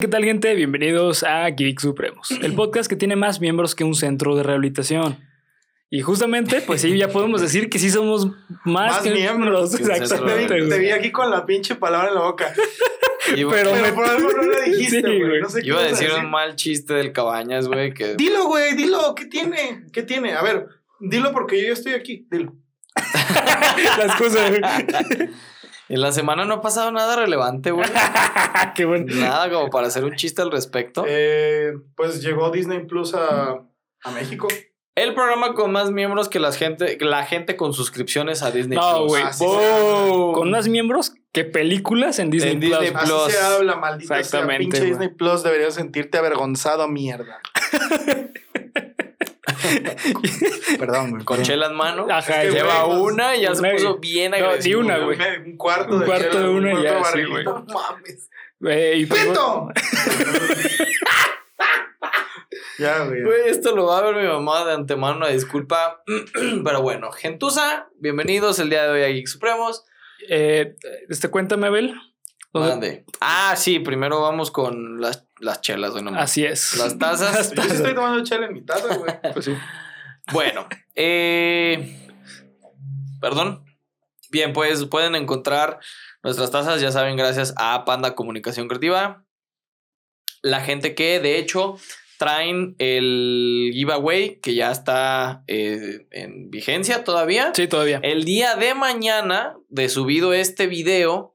¿Qué tal, gente? Bienvenidos a Geek Supremos, el podcast que tiene más miembros que un centro de rehabilitación. Y justamente, pues sí, ya podemos decir que sí somos más, Más que miembros. miembros. Te Exactamente. vi, te vi aquí con la pinche palabra en la boca. Iba, Pero Pero me- por algo no lo dijiste, güey. no sé qué iba a decir un mal chiste del Cabañas, güey, que... Dilo, güey, dilo. ¿Qué tiene? ¿Qué tiene? A ver, dilo porque yo ya estoy aquí. Dilo. Las cosas. güey. En la semana no ha pasado nada relevante, güey. Qué bueno. Nada como para hacer un chiste al respecto. Eh, pues llegó Disney Plus a, a México. El programa con más miembros que la gente, la gente con suscripciones a Disney No, Plus. güey. Así ¡Boom! Con más miembros que películas en Disney, En Disney Plus. Así Plus. se habla, maldita sea. Exactamente, Pinche güey. Disney Plus deberías sentirte avergonzado, mierda. Perdón, güey. Con chela en mano. Ajá, Es que, Lleva güey, una y ya se puso bien No, di agresivo. una, güey. Un cuarto Un de cuarto chela, de una un y ya, sí, güey. No mames. Güey, y pues, ¡Pito! ya, güey. Güey, esto lo va a ver mi mamá de antemano, una disculpa. Pero bueno, Gentuza, bienvenidos el día de hoy a Geek Supremos. eh, este, cuéntame, Abel. ¿Dónde- Mande. Ah, sí, primero vamos con las, las chelas, güey. nomás. Así es. Las tazas. Yo sí estoy tomando chela en mi taza, güey. Pues sí. Bueno, eh, perdón. Bien, pues pueden encontrar nuestras tazas, ya saben, gracias a Panda Comunicación Creativa. La gente que, de hecho, traen el giveaway que ya está eh, en vigencia todavía. Sí, todavía. El día de mañana, de subido este video,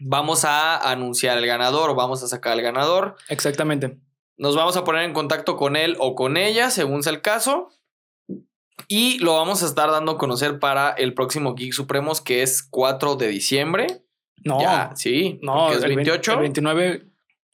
vamos a anunciar el ganador, vamos a sacar el ganador. Exactamente. Nos vamos a poner en contacto con él o con ella, según sea el caso. Y lo vamos a estar dando a conocer para el próximo Geek Supremos, que es 4 de diciembre. No, Ya, sí, no, es el 28. 29.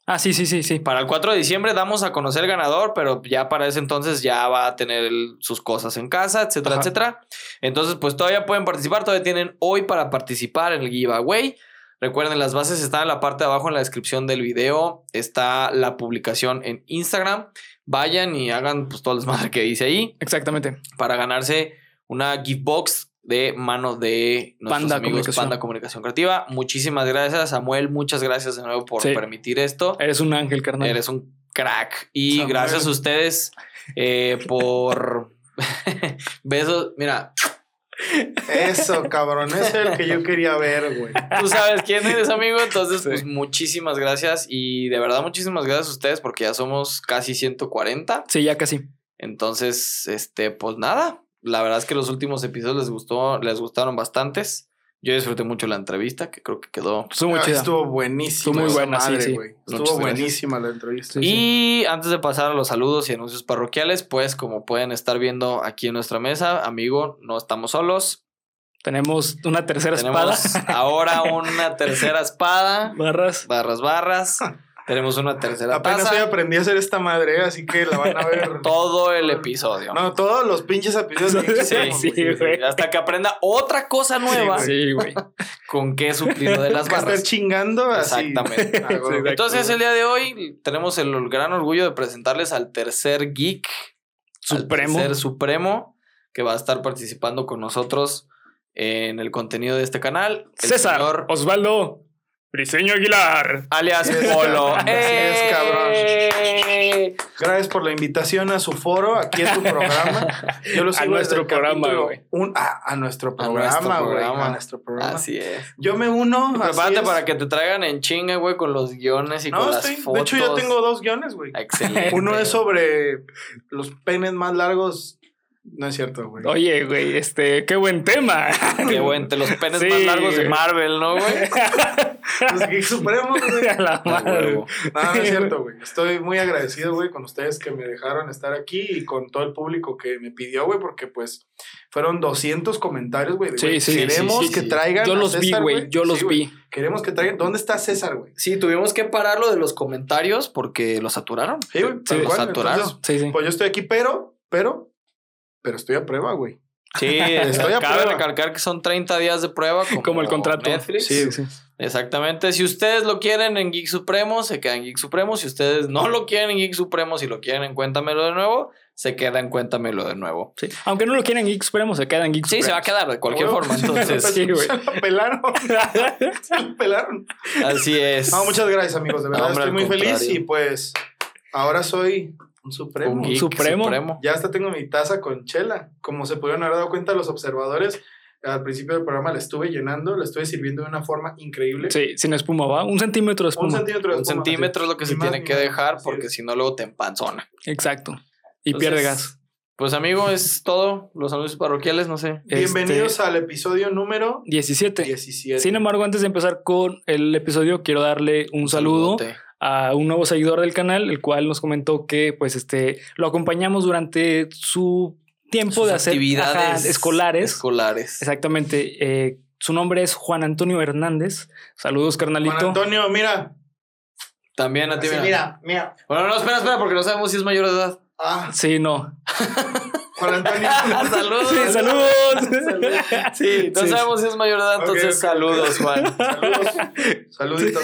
Ah, sí, sí, sí, sí. Para el 4 de diciembre damos a conocer el ganador, pero ya para ese entonces ya va a tener el- sus cosas en casa, etcétera, Ajá. etcétera. Entonces, pues todavía pueden participar, todavía tienen hoy para participar en el giveaway. Recuerden, las bases están en la parte de abajo en la descripción del video. Está la publicación en Instagram. Vayan y hagan pues todo el desmadre que dice ahí Exactamente. para ganarse una gift box de mano de nuestros Panda amigos Comunicación. Panda Comunicación Creativa. Muchísimas gracias, Samuel. Muchas gracias de nuevo por Sí. permitir esto. Eres un ángel, carnal. Eres un crack. Y Samuel. gracias a ustedes eh, por besos. Mira, Eso, cabrón. Ese es el que yo quería ver, güey. tú sabes quién eres, amigo. Entonces, Sí. pues muchísimas gracias. Y de verdad, muchísimas gracias a ustedes porque ya somos casi 140. Sí, ya casi. Entonces, este, pues nada. La verdad es que los últimos episodios les gustó, les gustaron bastantes. Yo disfruté mucho la entrevista, que creo que quedó Estuvo muy Ah, chida. Estuvo buenísima. Estuvo muy buena, madre, sí. buenísima la entrevista. Sí. Y antes de pasar a los saludos y anuncios parroquiales, pues como pueden estar viendo aquí en nuestra mesa, amigo, no estamos solos. Tenemos una tercera Tenemos espada. ahora una tercera espada, Barras. barras, barras. Tenemos una tercera Apenas taza. hoy aprendí a hacer esta madre, así que la van a ver. Todo el episodio. No, todos los pinches episodios. Sí, sí, güey. güey. Hasta que aprenda otra cosa nueva Sí, güey. con qué suplir de las Que estar barras. chingando así. Exactamente. Ah, güey. Entonces, el día de hoy tenemos el gran orgullo de presentarles al tercer geek Supremo. Al tercer supremo que va a estar participando con nosotros en el contenido de este canal. El César señor Osvaldo Briseño Aguilar. alias es, Polo. cabrón. Así es, cabrón. ¡Eh! Gracias por la invitación a su foro, aquí en tu programa. Yo lo A sigo nuestro desde el programa, güey. a, a nuestro A nuestro programa, güey. programa. A nuestro programa. Así es. Yo me uno. Prepárate es. para que te traigan en chinga, güey, con los guiones y No, con estoy. las fotos. De hecho, yo tengo dos guiones, güey. Excelente. Uno es sobre los penes más largos. No es cierto, güey. Oye, güey, este, qué buen tema. Qué bueno, los penes Sí, más largos de. Marvel, ¿no, güey? Los Geeks Supremos, güey. A la madre. No, no es cierto, güey. Estoy muy agradecido, güey, con ustedes que me dejaron estar aquí y con todo el público que me pidió, güey, porque pues fueron 200 comentarios, güey. Sí, sí, sí, Queremos sí, que sí. traigan. Yo a los vi, César, güey. Yo los vi. Queremos que traigan. ¿Dónde está César, güey? Sí, tuvimos que pararlo de los comentarios porque los saturaron. Sí, güey. cual. saturaron. Entonces, Sí, sí. pues yo estoy aquí, pero, pero, pero estoy a prueba, güey. Sí, Estoy a cabe prueba. recalcar que son 30 días de prueba. Como, Como el contrato. Netflix. Sí, sí. Exactamente. Si ustedes lo quieren en Geek Supremo, se queda en Geek Supremo. Si ustedes no lo quieren en Geek Supremo, si lo quieren en Cuéntamelo de nuevo, se queda en Cuéntamelo de nuevo. Sí. Aunque no lo quieran Geek Supremo, se queda en Geek Sí, se va a quedar de cualquier forma, entonces. Sí, güey. Se lo pelaron. Se lo pelaron. Así es. No, muchas gracias, amigos. De verdad Hombre, estoy muy feliz y pues ahora soy un supremo. Un geek Supremo. Ya hasta tengo mi taza con chela. Como se pudieron haber dado cuenta los observadores, al principio del programa la estuve llenando, la estuve sirviendo de una forma increíble. Sí, sin espuma, ¿va? Un centímetro de Un espuma. centímetro de Un espuma. centímetro es lo que se más tiene que dejar porque si no luego te empanzona. Exacto. Y Entonces, pierde gas. Pues amigo, es todo. Los anuncios parroquiales, no sé. Bienvenidos Este, al episodio número 17. 17. Sin embargo, antes de empezar con el episodio, quiero darle un saludo Saludote. A un nuevo seguidor del canal, el cual nos comentó que pues este lo acompañamos durante su tiempo Sus de hacer actividades ajá, escolares. Escolares. Exactamente. eh, su nombre es Juan Antonio Hernández. Saludos, carnalito. Juan Antonio, mira. También a ti, mira. mira, mira. Bueno, no, espera, espera, porque no sabemos si es mayor de edad. Ah, Sí, no. Juan Antonio. Saludos. Sí, saludos. Sí, no Sí. sabemos si es mayor de edad, entonces saludos, Juan. Saludos. Saluditos.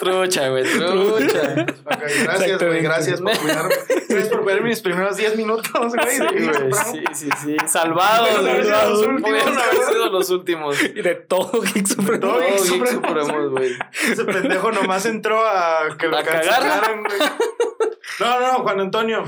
Trucha, güey, trucha. Gracias, güey. Gracias por cuidarme. Gracias por ver mis primeros 10 minutos, güey. Sí, de- güey, sí, sí, sí. Salvados, salvados. Pudieron haber sido los últimos. Y de todo Geek Supremo. todo Geek Todo Geek. Supremos, güey. Ese pendejo nomás entró a que lo cancelaran, güey. No, no, Juan Antonio.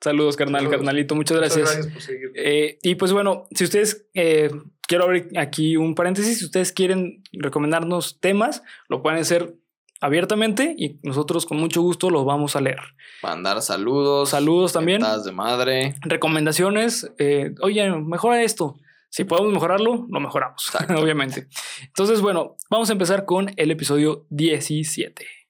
Saludos, carnal, Saludos. carnalito. Muchas Muchas gracias. gracias por seguir. Eh, y pues bueno, si ustedes, eh, quiero abrir aquí un paréntesis, si ustedes quieren recomendarnos temas, lo pueden hacer abiertamente y nosotros con mucho gusto los vamos a leer. Mandar saludos. Saludos también. de madre. Recomendaciones, eh, oye, mejora esto. Si podemos mejorarlo, lo mejoramos, obviamente. Entonces, bueno, vamos a empezar con el episodio 17.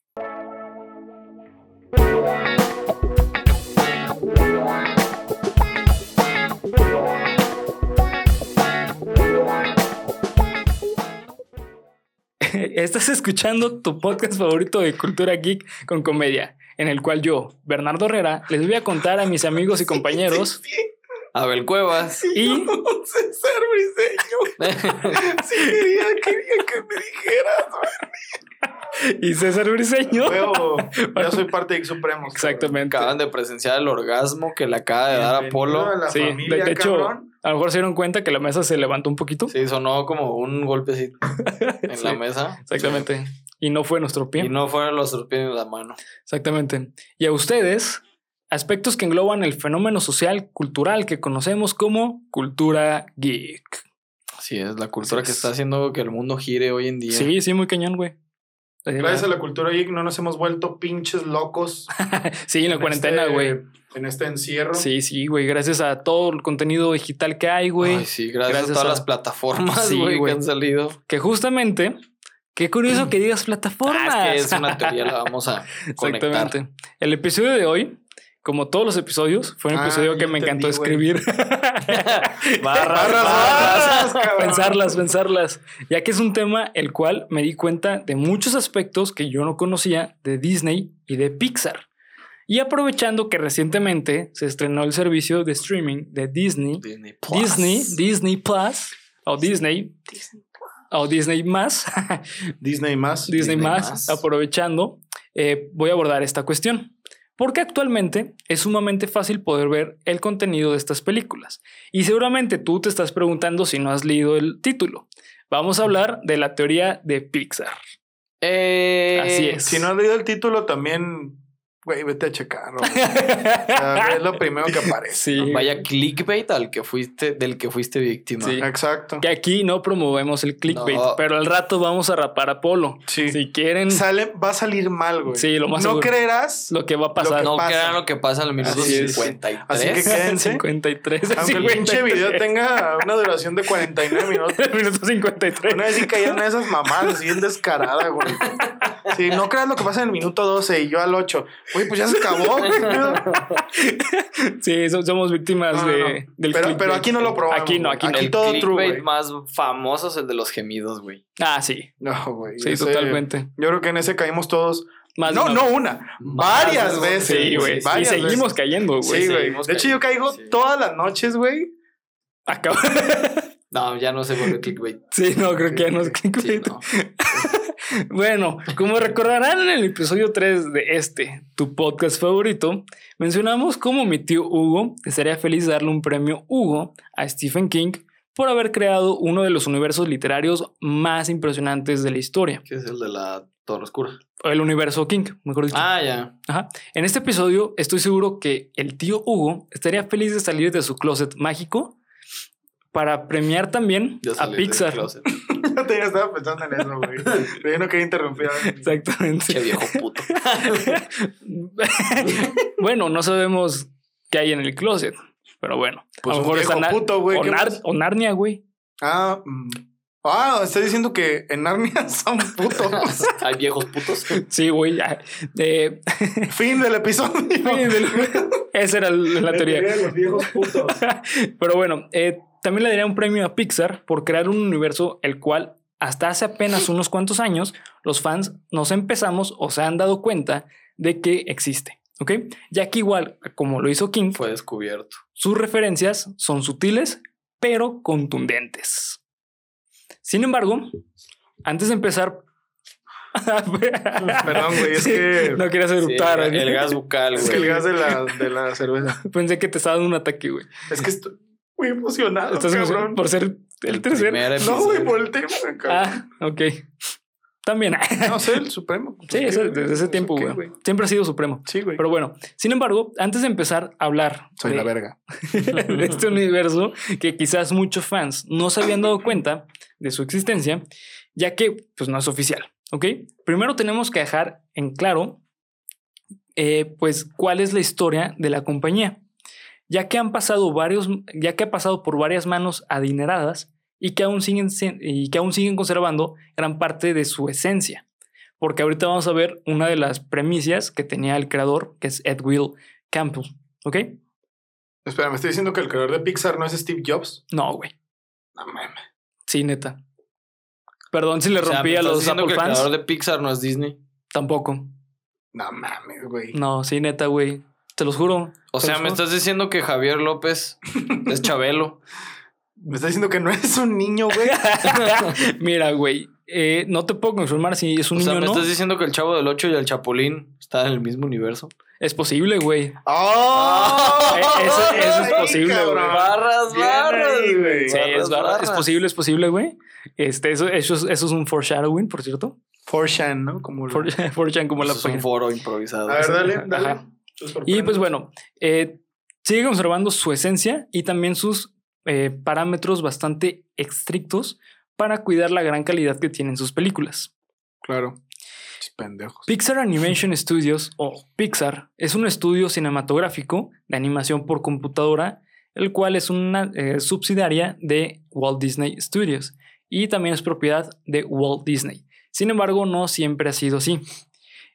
Estás escuchando tu podcast favorito de cultura geek con comedia, en el cual yo, Bernardo Herrera, les voy a contar a mis amigos y compañeros Sí, sí, Abel Cuevas. y Un César Briseño. Sí, quería, quería que me dijeras. y César Briseño. Ya soy parte de X Supremos. Exactamente. Acaban de presenciar el orgasmo que le acaba de dar a Bienvenido Polo. a la Sí, de, familia, de hecho, cabrón. a lo mejor se dieron cuenta que la mesa se levantó un poquito. Sí, sonó como un golpecito en Sí. la mesa. Exactamente. Y no fue nuestro pie. Y no fueron los pies en la mano. Exactamente. Y a ustedes, aspectos que engloban el fenómeno social cultural que conocemos como cultura geek. Así es, la cultura que es. está haciendo que el mundo gire hoy en día. Sí, sí, muy cañón, güey. Gracias a la cultura geek no nos hemos vuelto pinches locos. Sí, en la en cuarentena, este- güey. En este encierro. Sí, sí, güey. Gracias a todo el contenido digital que hay, güey. Ay, sí, gracias, Gracias a todas a- las plataformas, Sí, güey, que güey. han salido. Que justamente, qué curioso que digas plataformas. Ah, es que es una teoría, la vamos a conectar. Exactamente. El episodio de hoy, como todos los episodios, fue un Ah, episodio que me encantó entendí, escribir. Barras, Barras, barras. barras, pensarlas, pensarlas. Ya que es un tema el cual me di cuenta de muchos aspectos que yo no conocía de Disney y de Pixar. Y aprovechando que recientemente se estrenó el servicio de streaming de Disney, Disney Plus. Disney, Disney Plus, o Disney, o Disney más, Disney más. Disney, Disney más, más. aprovechando, eh, voy a abordar esta cuestión. Porque actualmente es sumamente fácil poder ver el contenido de estas películas. Y seguramente tú te estás preguntando si no has leído el título. Vamos a hablar de la teoría de Pixar. Eh, Así es. Si no has leído el título, también, güey, vete a. O sea, es lo primero que aparece. Sí. Vaya clickbait al que fuiste, del que fuiste víctima. Sí. Exacto. Que aquí no promovemos el clickbait, No. pero al rato vamos a rapar a Polo. Sí. Si quieren, Sale, va a salir mal, güey. Sí, lo más No seguro. creerás. lo que va a pasar. No pasa. crean lo que pasa en el minuto Así es. 53. Así que quédense. 53. Aunque el pinche 53. video tenga una duración de 49 minutos. Minuto 53. Una vez sí caía una de esas mamadas así bien descarada, güey. Sí, no creas lo que pasa en el minuto 12 y yo al 8. Güey, pues ya se acabó. güey. Sí, so- somos víctimas No, no, de, no. del Pero, pero aquí no lo probamos. Aquí no, aquí no. Aquí el todo true, güey. más famoso es el de los gemidos, güey. Ah, sí. No, güey. Sí, ese- totalmente. Yo creo que en ese caímos todos. Más no, una- no una. Varias veces. Sí, güey. Y seguimos veces. cayendo, güey. Sí, güey. De hecho, yo caigo sí. todas las noches, güey. Acaba- No, ya no se vuelve clickbait. Sí, no, creo que ya no es Sí, clickbait. no. Bueno, como recordarán en el episodio 3 de este, tu podcast favorito, mencionamos cómo mi tío Hugo estaría feliz de darle un premio Hugo a Stephen King por haber creado uno de los universos literarios más impresionantes de la historia. Que es el de la Torre Oscura. El universo King, mejor dicho. Ah, ya. Ajá. En este episodio estoy seguro que el tío Hugo estaría feliz de salir de su closet mágico para premiar también a del Pixar. Yo te estaba pensando en eso, güey. Pero yo no quería interrumpir. a- Exactamente. Che viejo puto. bueno, no sabemos qué hay en el closet, pero bueno. Pues a lo mejor está Nar- puto, güey. o, ¿qué Nar- o Narnia, güey. Ah, mm. ah, está diciendo que en Narnia son putos. Hay viejos putos. Sí, güey. ya. Eh, fin del episodio. esa era la teoría. de los viejos putos. Pero bueno, eh, también le daría un premio a Pixar por crear un universo el cual hasta hace apenas unos cuantos años los fans nos empezamos o se han dado cuenta de que existe. ¿Ok? Ya que igual como lo hizo King, Fue descubierto. sus referencias son sutiles pero contundentes. Sin embargo, antes de empezar... Perdón, güey, es que- No querías Sí, eructar. el, el gas bucal, Es que el güey. gas de la, de la cerveza. Pensé que te estaba dando un ataque, güey. Es que estoy muy emocionado, Estás cabrón. emocionado por ser el, tercer. No, güey, por el tema, cabrón. Ah, ok. También. No sé, el Supremo. Sí, ¿Qué, ese- güey? desde ese ¿Eso tiempo, güey. Siempre ha sido supremo. Sí, güey. Pero bueno, sin embargo, antes de empezar a hablar Soy de, la verga. de este universo que quizás muchos fans no se habían dado cuenta de su existencia, ya que pues no es oficial, ¿ok? Primero tenemos que dejar en claro, eh, pues, cuál es la historia de la compañía, ya que han pasado varios, ya que ha pasado por varias manos adineradas y que aún siguen, si- y que aún siguen conservando gran parte de su esencia. Porque ahorita vamos a ver una de las premisas que tenía el creador, que es Ed Will Campbell, ¿ok? Espera, me estoy diciendo que el creador de Pixar no es Steve Jobs. No, güey. No mames. Sí, neta. Perdón si le O sea, rompí ¿me a estás los diciendo Apple que el fans. creador de Pixar no es Disney. Tampoco. No mames, güey. No, sí, neta, güey. Te los juro. O sea, me estás diciendo que Javier López es Chabelo. Me está diciendo que no es un niño, güey. Mira, güey. eh, no te puedo confirmar si es un o sea, niño me o no. estás diciendo que el Chavo del 8 y el Chapulín están en el mismo universo. Es posible, güey. ¡Oh! Eh, eso- eso es posible, güey. Barras, Bien barras, ahí, güey. Sí, Barras, es verdad. Es barras. posible, es posible, güey. Este, eso, eso, es- eso es un foreshadowing, por cierto. Forshan, ¿no? Como For, Forchan como la es un foro improvisado. A ver, dale, dale. Ajá. Y pues bueno, eh, sigue conservando su esencia y también sus eh, parámetros bastante estrictos para cuidar la gran calidad que tienen sus películas. Claro. Pendejos. Pixar Animation Studios o Pixar es un estudio cinematográfico de animación por computadora, el cual es una eh, subsidiaria de Walt Disney Studios y también es propiedad de Walt Disney. Sin embargo, no siempre ha sido así.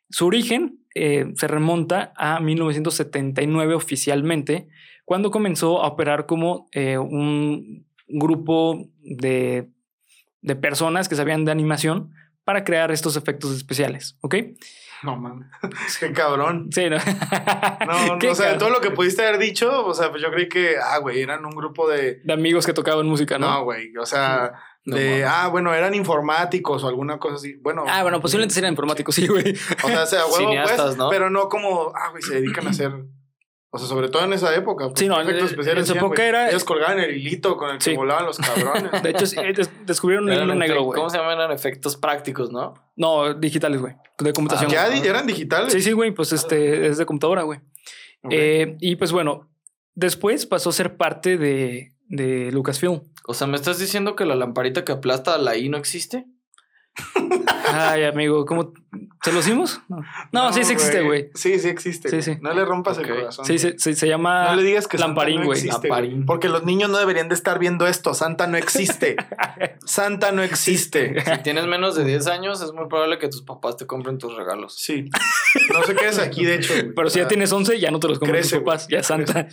Su origen eh, se remonta a 1979 oficialmente, cuando comenzó a operar como eh, un grupo de, de personas que sabían de animación para crear estos efectos especiales, ¿ok? No mames. Qué cabrón. Sí, ¿no? No, no, o sea, todo lo que pudiste haber dicho, o sea, pues yo creí que, ah, güey, eran un grupo de. De amigos que tocaban música, ¿no? No, güey, o sea, de, ah, bueno, eran informáticos o alguna cosa así. Bueno. ah, bueno, posiblemente sean informáticos, sí, güey. O sea, sea, huevo, pues, ¿no? pero no como, ah, güey, se dedican a hacer. O sea, sobre todo en esa época. pues, Sí, no, efectos en- especiales en hacían, época era- Ellos colgaban el hilito con el que Sí. volaban los cabrones. De hecho, eh, des- descubrieron el Eran hilo negro, güey. ¿Cómo se llaman? Eran efectos prácticos, ¿no? No, digitales, güey. De computación. ¿Ya güey. di- eran digitales? Sí, sí, güey, pues este es de computadora, güey. Eh, y pues bueno, después pasó a ser parte de, de Lucasfilm. O sea, ¿me estás diciendo que la lamparita que aplasta a la I no existe? Ay, amigo, ¿cómo? ¿Se lo hicimos? No, No, sí, sí existe, güey. Sí, sí existe. Sí, sí. No le rompas el corazón. Sí, sí, sí, se llama No le digas que Lamparín, Santa no güey. Lamparín. Porque los niños no deberían de estar viendo esto. Santa no existe. Santa no existe. Si tienes menos de 10 años, es muy probable que tus papás te compren tus regalos. Sí. No sé qué es aquí, de hecho. Pero si ya sea, tienes 11, ya no te los compras tus papás, ya santa.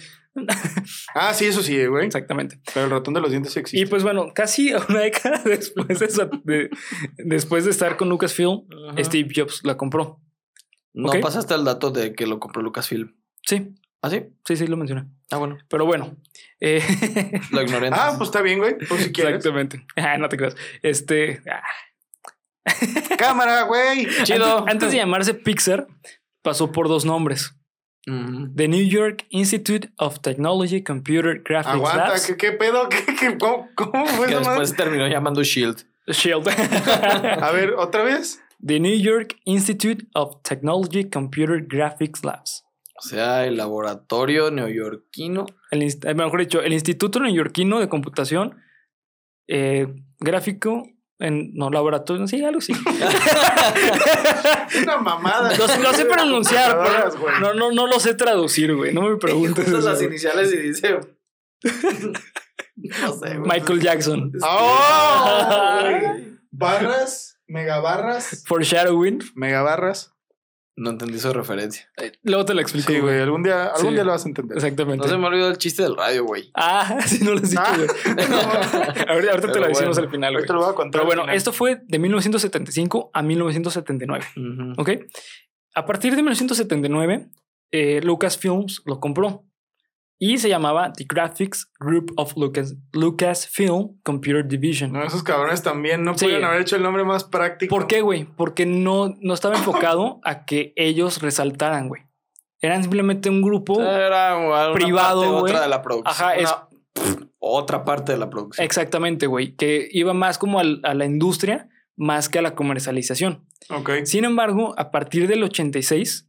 Ah, sí, eso sí, güey. Exactamente. Pero el ratón de los dientes sí existe. Y pues bueno, casi una década después de, esa- de- después de estar con Lucasfilm, Ajá. Steve Jobs la compró. No Ok. pasaste el dato de que lo compró Lucasfilm. Sí, ¿Ah, sí? sí, sí, lo mencioné. Ah, bueno. Pero bueno. eh, Lo ignoré. Ah, pues está bien, güey. Pues si quieres. Exactamente. Ah, no te creas. Este. ah, Cámara, güey. Chido. Antes, antes de llamarse Pixar, pasó por dos nombres. The New York Institute of Technology Computer Graphics Aguanta, Labs. ¿qué, qué pedo? ¿Qué, qué- cómo, cómo fue Que madre? después terminó llamando Shield. Shield. A ver, ¿otra vez? The New York Institute of Technology Computer Graphics Labs. O sea, el laboratorio neoyorquino. El, eh, mejor dicho, el Instituto Neoyorquino de Computación eh, Gráfico en no laboratorio, sí, algo así. Una mamada. Lo, sé- lo sé pronunciar, pero no, no, no lo sé traducir, güey. No me preguntes. Eso, las güey. iniciales y dice. no sé, güey. Michael Jackson. ¡Oh! Barras, megabarras. Foreshadowing. Megabarras. No entendí su referencia. Eh, Luego te lo explico. Sí, güey. Algún día, algún Sí. día lo vas a entender. Exactamente. No se me olvidó el chiste del radio, güey. Ah, sí, no lo has dicho, Ah. güey. ahorita ahorita te lo decimos al final, güey. Ahorita lo voy a contar. Pero bueno, final. esto fue de 1975 a 1979. Ujú. ¿Ok? A partir de 1979, eh, Lucasfilms lo compró y se llamaba The Graphics Group of Lucas, Lucasfilm Computer Division. No, esos cabrones también no Sí. pudieron haber hecho el nombre más práctico. ¿Por qué, güey? Porque no, no estaba enfocado a que ellos resaltaran, güey. Eran simplemente un grupo. Era Privado, parte, güey. otra de la producción. Ajá, es- Una- otra parte de la producción. Exactamente, güey. Que iba más como al- a la industria más que a la comercialización. Ok. Sin embargo, a partir del 86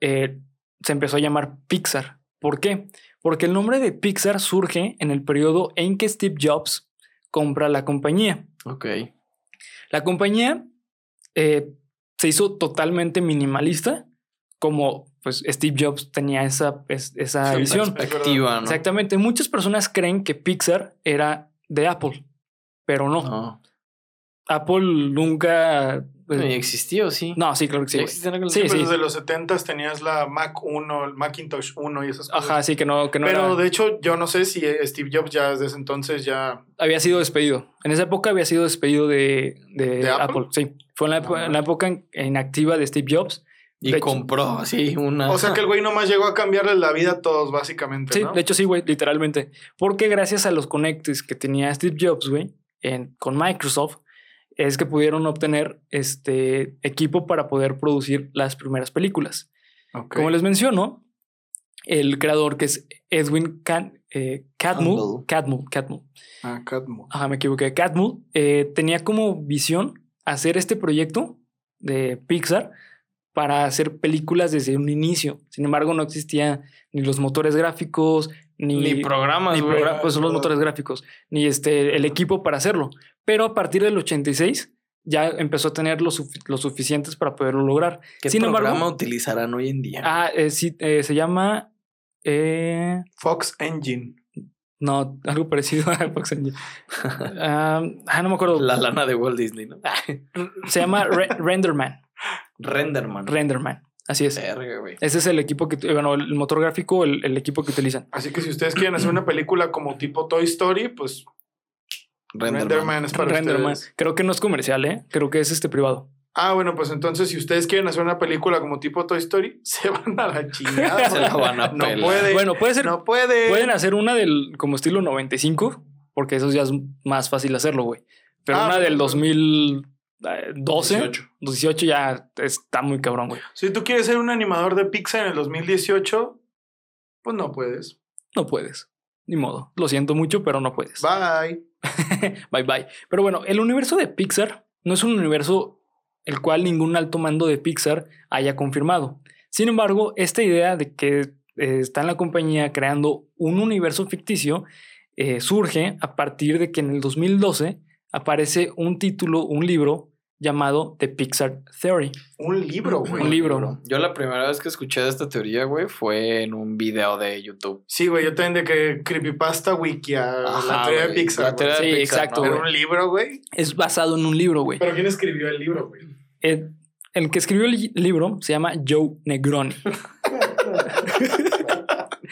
eh, se empezó a llamar Pixar. ¿Por qué? Porque el nombre de Pixar surge en el periodo en que Steve Jobs compra la compañía. Ok. La compañía eh, se hizo totalmente minimalista, como pues Steve Jobs tenía esa, es- esa Sí, visión. Perspectiva, ¿no? Exactamente. Muchas personas creen que Pixar era de Apple, pero no. No. Apple nunca. Pues, Ni existió, sí. no, sí, claro que sí. ¿Ya güey. existían aquellos Sí, Pues sí. desde los 70 tenías la Mac 1, el Macintosh 1 y esas cosas. Ajá, sí, que no, que no Pero era- de hecho, yo no sé si Steve Jobs ya desde ese entonces ya. había sido despedido. En esa época había sido despedido de, de, ¿De Apple? Apple? Sí, fue en la, epo- en la época inactiva de Steve Jobs. Y De compró así una. O sea que el güey nomás llegó a cambiarle la vida a todos, básicamente. Sí, ¿no? de hecho sí, güey, literalmente. Porque gracias a los conectes que tenía Steve Jobs, güey, en- con Microsoft, es que pudieron obtener este equipo para poder producir las primeras películas. Ok. Como les menciono, el creador que es Edwin Can, eh, Catmull. Catmull, Catmull, Ah, Catmull. ajá, me equivoqué, Catmull, eh, tenía como visión hacer este proyecto de Pixar para hacer películas desde un inicio. Sin embargo, no existía ni los motores gráficos, ni, Ni programas, ni güey. progra- pues son los motores gráficos, ni este, el equipo para hacerlo. Pero a partir del 86 ya empezó a tener los sufi- lo suficientes para poderlo lograr. ¿Qué Sin programa embargo- utilizarán hoy en día? Ah, eh, sí, eh, se llama... eh, Fox Engine. no, algo parecido a Fox Engine. Ah, ah, no me acuerdo. La lana de Walt Disney, ¿no? Se llama Re- Renderman. Renderman. Renderman. Así es. Verga, Ese es el equipo que, eh, bueno, el motor gráfico, el, equipo que utilizan. Así que si ustedes quieren hacer una película como tipo Toy Story, pues Renderman, Renderman es para Renderman. Ustedes. Creo que no es comercial, ¿eh? Creo que es este privado. Ah, bueno, pues entonces si ustedes quieren hacer una película como tipo Toy Story, se van a la chingada. No puede. Bueno, puede ser. No puede. Pueden hacer una del como estilo 95, porque eso ya es más fácil hacerlo, güey. Pero ah, una del pues. 2000 12, 18. 18 ya está muy cabrón, güey. Si tú quieres ser un animador de Pixar en el 2018, pues no puedes. No puedes. Ni modo. Lo siento mucho, pero no puedes. Bye. bye bye. Pero bueno, el universo de Pixar no es un universo el cual ningún alto mando de Pixar haya confirmado. Sin embargo, esta idea de que eh, está en la compañía creando un universo ficticio eh, surge a partir de que en el 2012 aparece un título, un libro llamado The Pixar Theory. Un libro, güey. Un libro. Yo la primera vez que escuché de esta teoría, güey, fue en un video de YouTube. Sí, güey, yo también de que Creepypasta Wiki, a la teoría de Pixar. la teoría güey. de Sí, Pixar, exacto, un libro, güey. Es basado en un libro, güey. Pero ¿quién escribió el libro, güey? El, el que escribió el li- libro se llama Joe Negroni.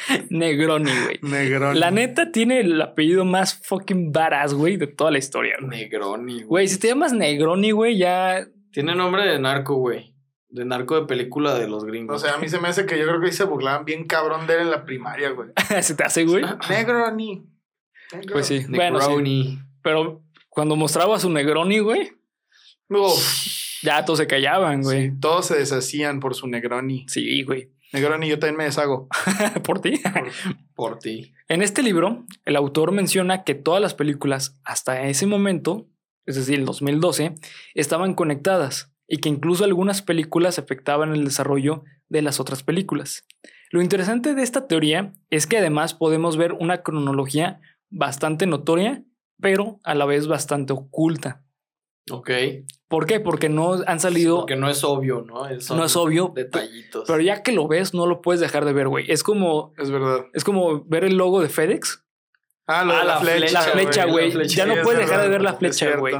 Negroni, güey. Negrón. La neta tiene el apellido más fucking badass, güey, de toda la historia. güey. Negroni, güey. Güey, si te llamas Negroni, güey, ya. Tiene nombre de narco, güey. De narco de película de los gringos. O sea, a mí se me hace que yo creo que ahí se burlaban bien cabrón de él en la primaria, güey. se te hace, güey. Negroni. Pues sí. Bueno, sí. Negroni. Pero cuando mostraba a su Negroni, güey, Uf, Ya todos se callaban, güey. sí, todos se deshacían por su Negroni. Sí, güey. Negroni, yo también me deshago. Por ti. Por ti. En este libro, el autor menciona que todas las películas hasta ese momento, es decir, el 2012, estaban conectadas y que incluso algunas películas afectaban el desarrollo de las otras películas. Lo interesante de esta teoría es que además podemos ver una cronología bastante notoria, pero a la vez bastante oculta. Ok. ¿Por qué? Porque no han salido, Porque no es obvio, ¿no? Es no es obvio, Detallitos. pero ya que lo ves, no lo puedes dejar de ver, güey. Es como, Es verdad. es como ver el logo de FedEx. Ah, lo de Ah, la, la flecha. La flecha, güey. Ya no es puedes dejar de ver la flecha, güey.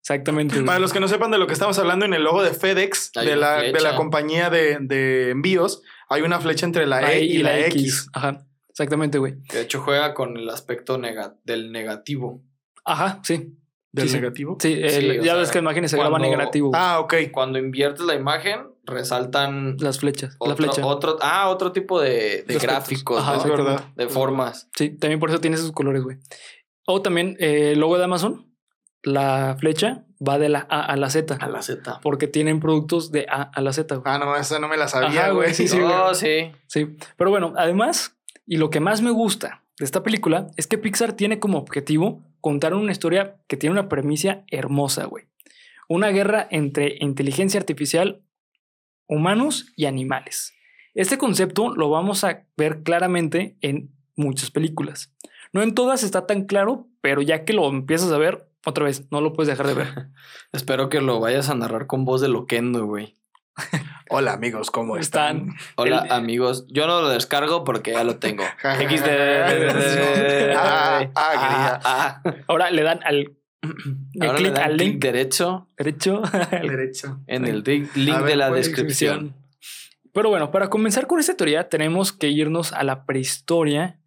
Exactamente. Para los que no sepan de lo que estamos hablando, en el logo de FedEx, de la, de la compañía de, de envíos, hay una flecha entre la, La E y, la X. Ajá. Exactamente, güey. Que de hecho juega con el aspecto nega- del negativo. Ajá, sí. ¿Del Sí, negativo? Sí, el- Sí, ya sea, ves que la imagen se graba cuando- negativo. Ah, ok. Cuando inviertes la imagen, resaltan Las flechas. la flecha. otro, ah, otro tipo de, gráficos, Ajá, ¿no? es exactamente. verdad. de formas. Sí, también por eso tiene esos colores, güey. O también eh, el logo de Amazon, la flecha va de la A a la Z. A la Z. Porque tienen productos de A a la Z, güey. Ah, no, esa no me la sabía, güey, güey. sí, sí, oh, sí. Sí. Pero bueno, además, y lo que más me gusta de esta película es que Pixar tiene como objetivo contar una historia que tiene una premisa hermosa, güey. Una guerra entre inteligencia artificial, humanos y animales. Este concepto lo vamos a ver claramente en muchas películas. No en todas está tan claro, pero ya que lo empiezas a ver, otra vez, no lo puedes dejar de ver. Espero que lo vayas a narrar con voz de loquendo, güey. Hola, amigos, ¿cómo están? Están. Hola, El- amigos. Yo no lo descargo porque ya lo tengo. XD. Ah, ah, Ah, ah. Ahora le dan al, le Ahora le clic dan al clic link derecho derecho Derecho. en el link ver, de la descripción. Pero bueno, para comenzar con esta teoría tenemos que irnos a la prehistoria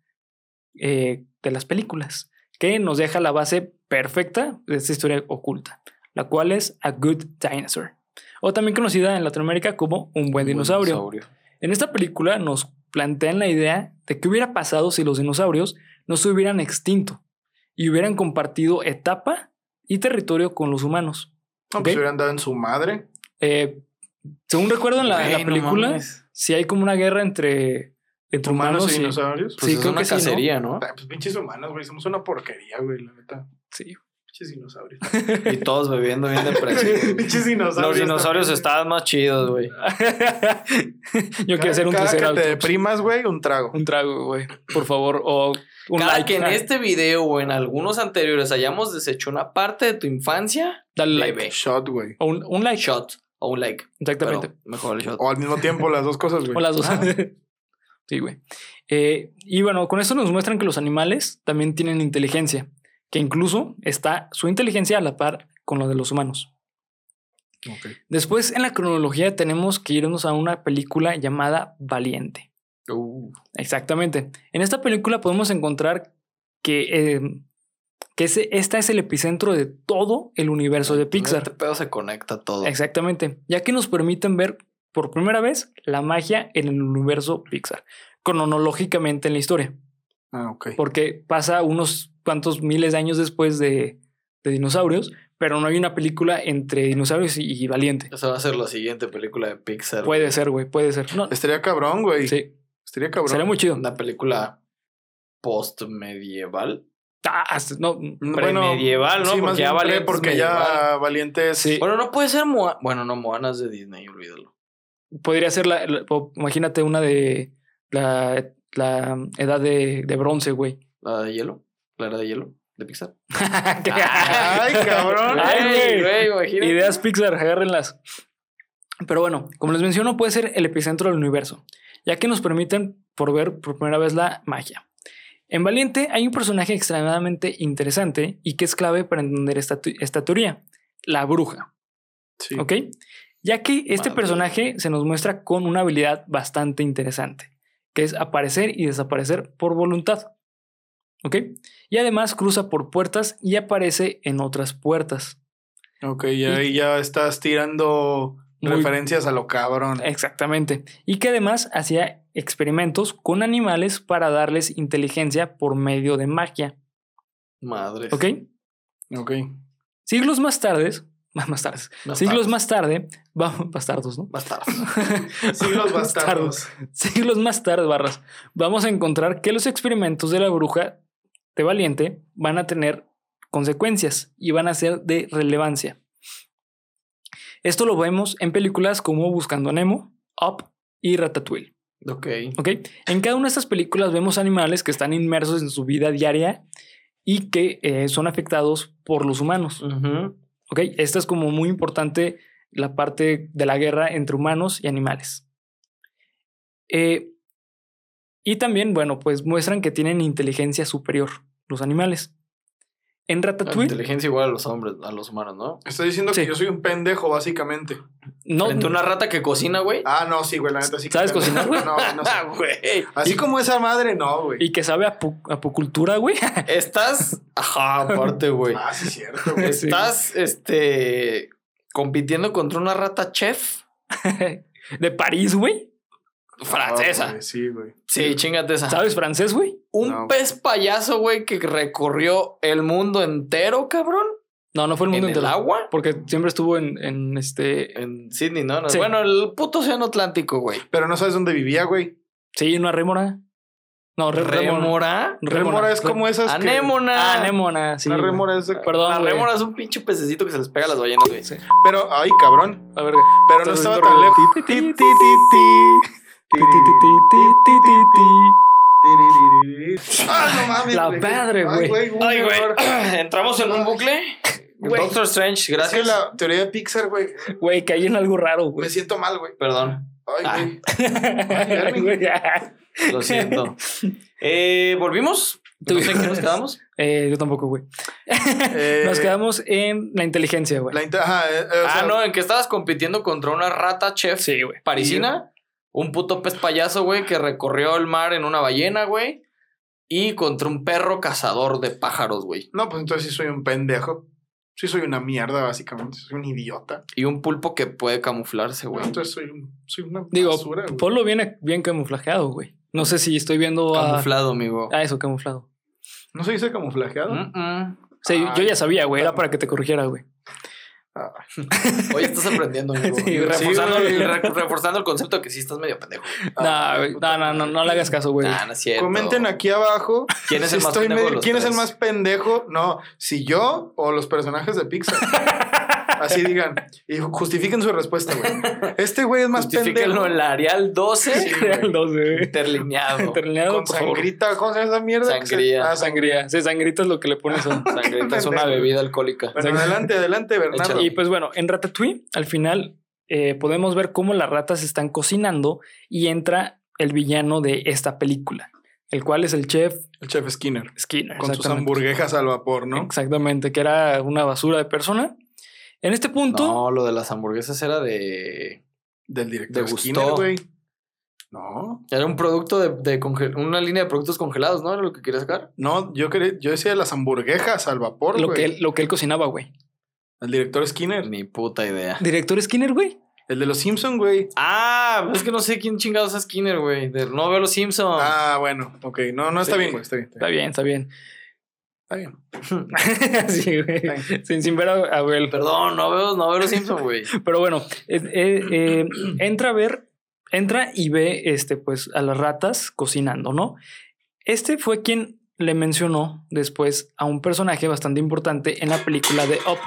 eh, de las películas, que nos deja la base perfecta de esta historia oculta, la cual es A Good Dinosaur, o también conocida en Latinoamérica como Un Buen Dinosaurio. En esta película nos plantean la idea de qué hubiera pasado si los dinosaurios no se hubieran extinto y hubieran compartido etapa y territorio con los humanos. No, Ok. pues hubieran dado en su madre. Eh, según recuerdo en la, en la Güey, no película, si hay como una guerra entre, entre humanos, Humanos y y dinosaurios. Pues Sí, es creo una que sí, ¿no? cacería, ¿no? Ah, Pues pinches humanos, güey. Somos una porquería, güey, la neta. Sí. Pinches dinosaurios. Y todos bebiendo bien depresivos. pinches dinosaurios. Los dinosaurios estaban más chidos, güey. Yo quiero hacer un Cada que te deprimas, güey, un trago. Un trago, güey. Por favor. O un Cada like. que en Ah, este video o en algunos anteriores hayamos deshecho una parte de tu infancia, Dale like. Shot, güey. O un, un like. shot o un like. Exactamente. Pero mejor el shot. O al mismo tiempo las dos cosas, güey. O las dos. sí, güey. Eh, y bueno, con esto nos muestran que los animales también tienen inteligencia, que incluso está su inteligencia a la par con la de los humanos. Ok. Después, en la cronología, tenemos que irnos a una película llamada Valiente. Uh, Exactamente. En esta película podemos encontrar que, eh, que ese, esta es el epicentro de todo el universo de Este Pixar. pedo se conecta todo. Exactamente. Ya que nos permiten ver por primera vez la magia en el universo Pixar, cronológicamente en la historia, Ah, ok. porque pasa unos cuantos miles de años después de, de dinosaurios, pero no hay una película entre dinosaurios y, y Valiente. Esa va a ser la siguiente película de Pixar. Puede ser, güey, puede ser. No, Estaría cabrón, güey. sí, Estaría cabrón. sería muy chido. Una película post-medieval. Ah, no, Bueno, Premedieval, ¿no? Sí, porque ya Valiente porque ya medieval. Valiente es. Sí. Bueno, no puede ser Moana. Bueno, no, Moana es de Disney, olvídalo. podría ser la, la- imagínate una de la, la edad de, de bronce, güey. ¿La de hielo? ¿La era de hielo? ¿De Pixar? Ay, cabrón. Ay, güey. imagínate. Ideas Pixar, agárrenlas. Pero bueno, como les menciono, puede ser el epicentro del universo, ya que nos permiten por ver por primera vez la magia. En Valiente hay un personaje extremadamente interesante y que es clave para entender esta, esta teoría, la bruja, Sí. ¿ok? Ya que este Madre. personaje se nos muestra con una habilidad bastante interesante, que es aparecer y desaparecer por voluntad, ¿ok? Y además cruza por puertas y aparece en otras puertas. Ok, y ahí ya estás tirando Muy- referencias a lo cabrón. Exactamente. Y que además hacía experimentos con animales para darles inteligencia por medio de magia. Madre. ¿Ok? Ok. Siglos más tarde, más, más tarde. Bastardos. Siglos más tarde, vamos, bastardos, ¿no? Bastardos. Siglos bastardos. Siglos más tarde, barras, vamos a encontrar que los experimentos de la bruja de Valiente van a tener consecuencias y van a ser de relevancia. Esto lo vemos en películas como Buscando a Nemo, Up y Ratatouille. ok. ¿ok? En cada una de estas películas vemos animales que están inmersos en su vida diaria y que eh, son afectados por los humanos. Ujú. ¿ok? Esta es como muy importante la parte de la guerra entre humanos y animales. Eh, y también, bueno, pues muestran que tienen inteligencia superior los animales. En La Ratatouille, inteligencia igual a los hombres, a los humanos, ¿no? Está diciendo Sí. que yo soy un pendejo, básicamente. no, Frente a una rata que cocina, güey. Ah, no, sí, güey, la neta sí. ¿Sabes cocinar, güey? No, no sé. Ah, güey. Así como esa madre, no, güey. y que sabe a apucultura, güey. Estás. Ajá, aparte, güey. Ah, sí, es cierto, güey. Estás, este. compitiendo contra una rata chef de París, güey. Francesa. Ah, güey, sí, güey. Sí, chingate esa. ¿Sabes francés, güey? Un No. pez payaso, güey, que recorrió el mundo entero, cabrón. No, no fue el En mundo el entero. agua. Porque siempre estuvo en, en este. En Sydney, ¿no? No, Sí. Bueno, el puto océano Atlántico, güey. Pero no sabes dónde vivía, güey. Sí, una rémora. No, re-. Remora. Rémora es como esas. que- Anémona. Ah, anémona, sí. Una güey. rémora es de- Perdón, La es un pinche pececito que se les pega a las ballenas, güey. Sí. Pero, ay, cabrón. A ver. Pero no estaba tan lejos. Ah, no mames. La güey. madre, Ay, güey. Ay, güey. Entramos en un bucle. Doctor Strange, Es que gracias. la teoría de Pixar, güey, Güey, caí en algo raro, me güey. siento mal, güey. Perdón, Ay, Ah. güey. Güey, ya. lo siento. Eh, ¿Volvimos? No sé en qué nos quedamos. Eh, yo tampoco, güey. Eh, Nos quedamos en la inteligencia, güey. Eh, eh, ah, sea, no, en que estabas compitiendo contra una rata chef Sí, güey. parisina. Un puto pez payaso, güey, que recorrió el mar en una ballena, güey. Y contra un perro cazador de pájaros, güey. No, pues entonces sí soy un pendejo. Sí soy una mierda, básicamente. Soy un idiota. Y un pulpo que puede camuflarse, güey. entonces soy, un, soy una Digo, basura, güey. ponlo bien, bien camuflajeado, güey. No sé si estoy viendo a. Camuflado, amigo. Ah, eso, camuflado. ¿No se dice camuflajeado? Mm-mm. Sí, Ah, yo ya sabía, güey. Era para que te corrigiera, güey. Ah, Oye, estás aprendiendo, amigo. Sí, Y reforzando, el- re- reforzando el concepto de que sí estás medio pendejo. ah, No, no, no, no, no le hagas caso, güey. Ah, no es cierto. Comenten aquí abajo. ¿Quién es si el más estoy pendejo de medio- los ¿Quién es el tres? más pendejo? No, si yo o los personajes de Pixar. Así digan. Y justifiquen su respuesta, güey. Este güey es más pendejo. en el Arial 12. Sí, güey. Los de- Interlineado. Interlineado, Con sangrita. ¿Cómo se llama esa mierda? Sangría. Ah, Sangría. Sí, sangrita es lo que le pones a. Sangrita es una bebida alcohólica. Bueno, adelante, adelante, Bernardo. Échale. Y pues bueno, en Ratatouille, al final, eh, podemos ver cómo las ratas están cocinando y entra el villano de esta película, el cual es el chef El chef Skinner. Skinner. Con sus hamburguesas al vapor, ¿no? Exactamente, que era una basura de persona. En este punto, No, lo de las hamburguesas era de. Del director ¿Te Skinner, gustó? güey. No. Era un producto de, de conge- una línea de productos congelados, ¿no? Era lo que quería sacar. No, yo quería, yo decía las hamburguesas al vapor, lo güey. que, él, lo que él cocinaba, güey. El director Skinner. Ni puta idea. Director Skinner, güey. El de los Simpson, güey. Ah, es que no sé quién chingados es Skinner, güey. De- No veo los Simpsons. Ah, bueno, ok. No, no está Sí. bien, güey. Está bien. Está bien, está bien. Está bien. sí, güey. Está bien. Sin, sin ver a a Abel. Perdón, no veo, no veo los Simpsons, güey. Pero bueno, eh, eh, eh, entra a ver, entra y ve este, pues, a las ratas cocinando, ¿no? Este fue quien le mencionó después a un personaje bastante importante en la película de Up.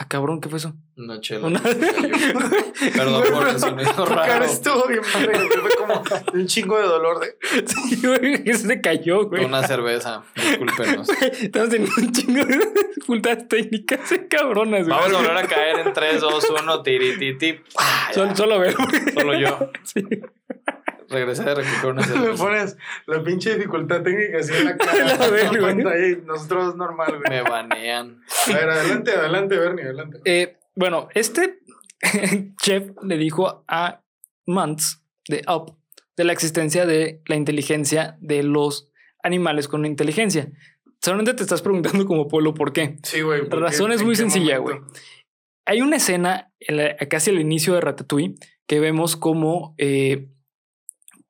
Ah, cabrón, ¿qué fue eso? No, chela. Una- Perdón Güey, por el sonido Tu cara raro. estuvo bien padre, güey. Fue como un chingo de dolor de. Sí, güey, se cayó, güey. Una cerveza. Discúlpenos. Estamos teniendo un chingo de dificultades técnicas cabronas, güey. Vamos a volver a caer en 3, 2, 1, tirititi. Solo, solo ver. Solo yo. Sí. Regresé de recoger una Me cerveza. pones la pinche dificultad técnica así en la La cara. y nosotros normal, güey. Me banean. A ver, adelante, adelante, Bernie, adelante. Eh, bueno, este chef le dijo a Mantz de Up de la existencia de la inteligencia de los animales con inteligencia. Solamente te estás preguntando como pueblo por qué. Sí, güey. La ¿por razón es ¿En muy sencilla, güey. Hay una escena en la- casi al inicio de Ratatouille que vemos cómo eh,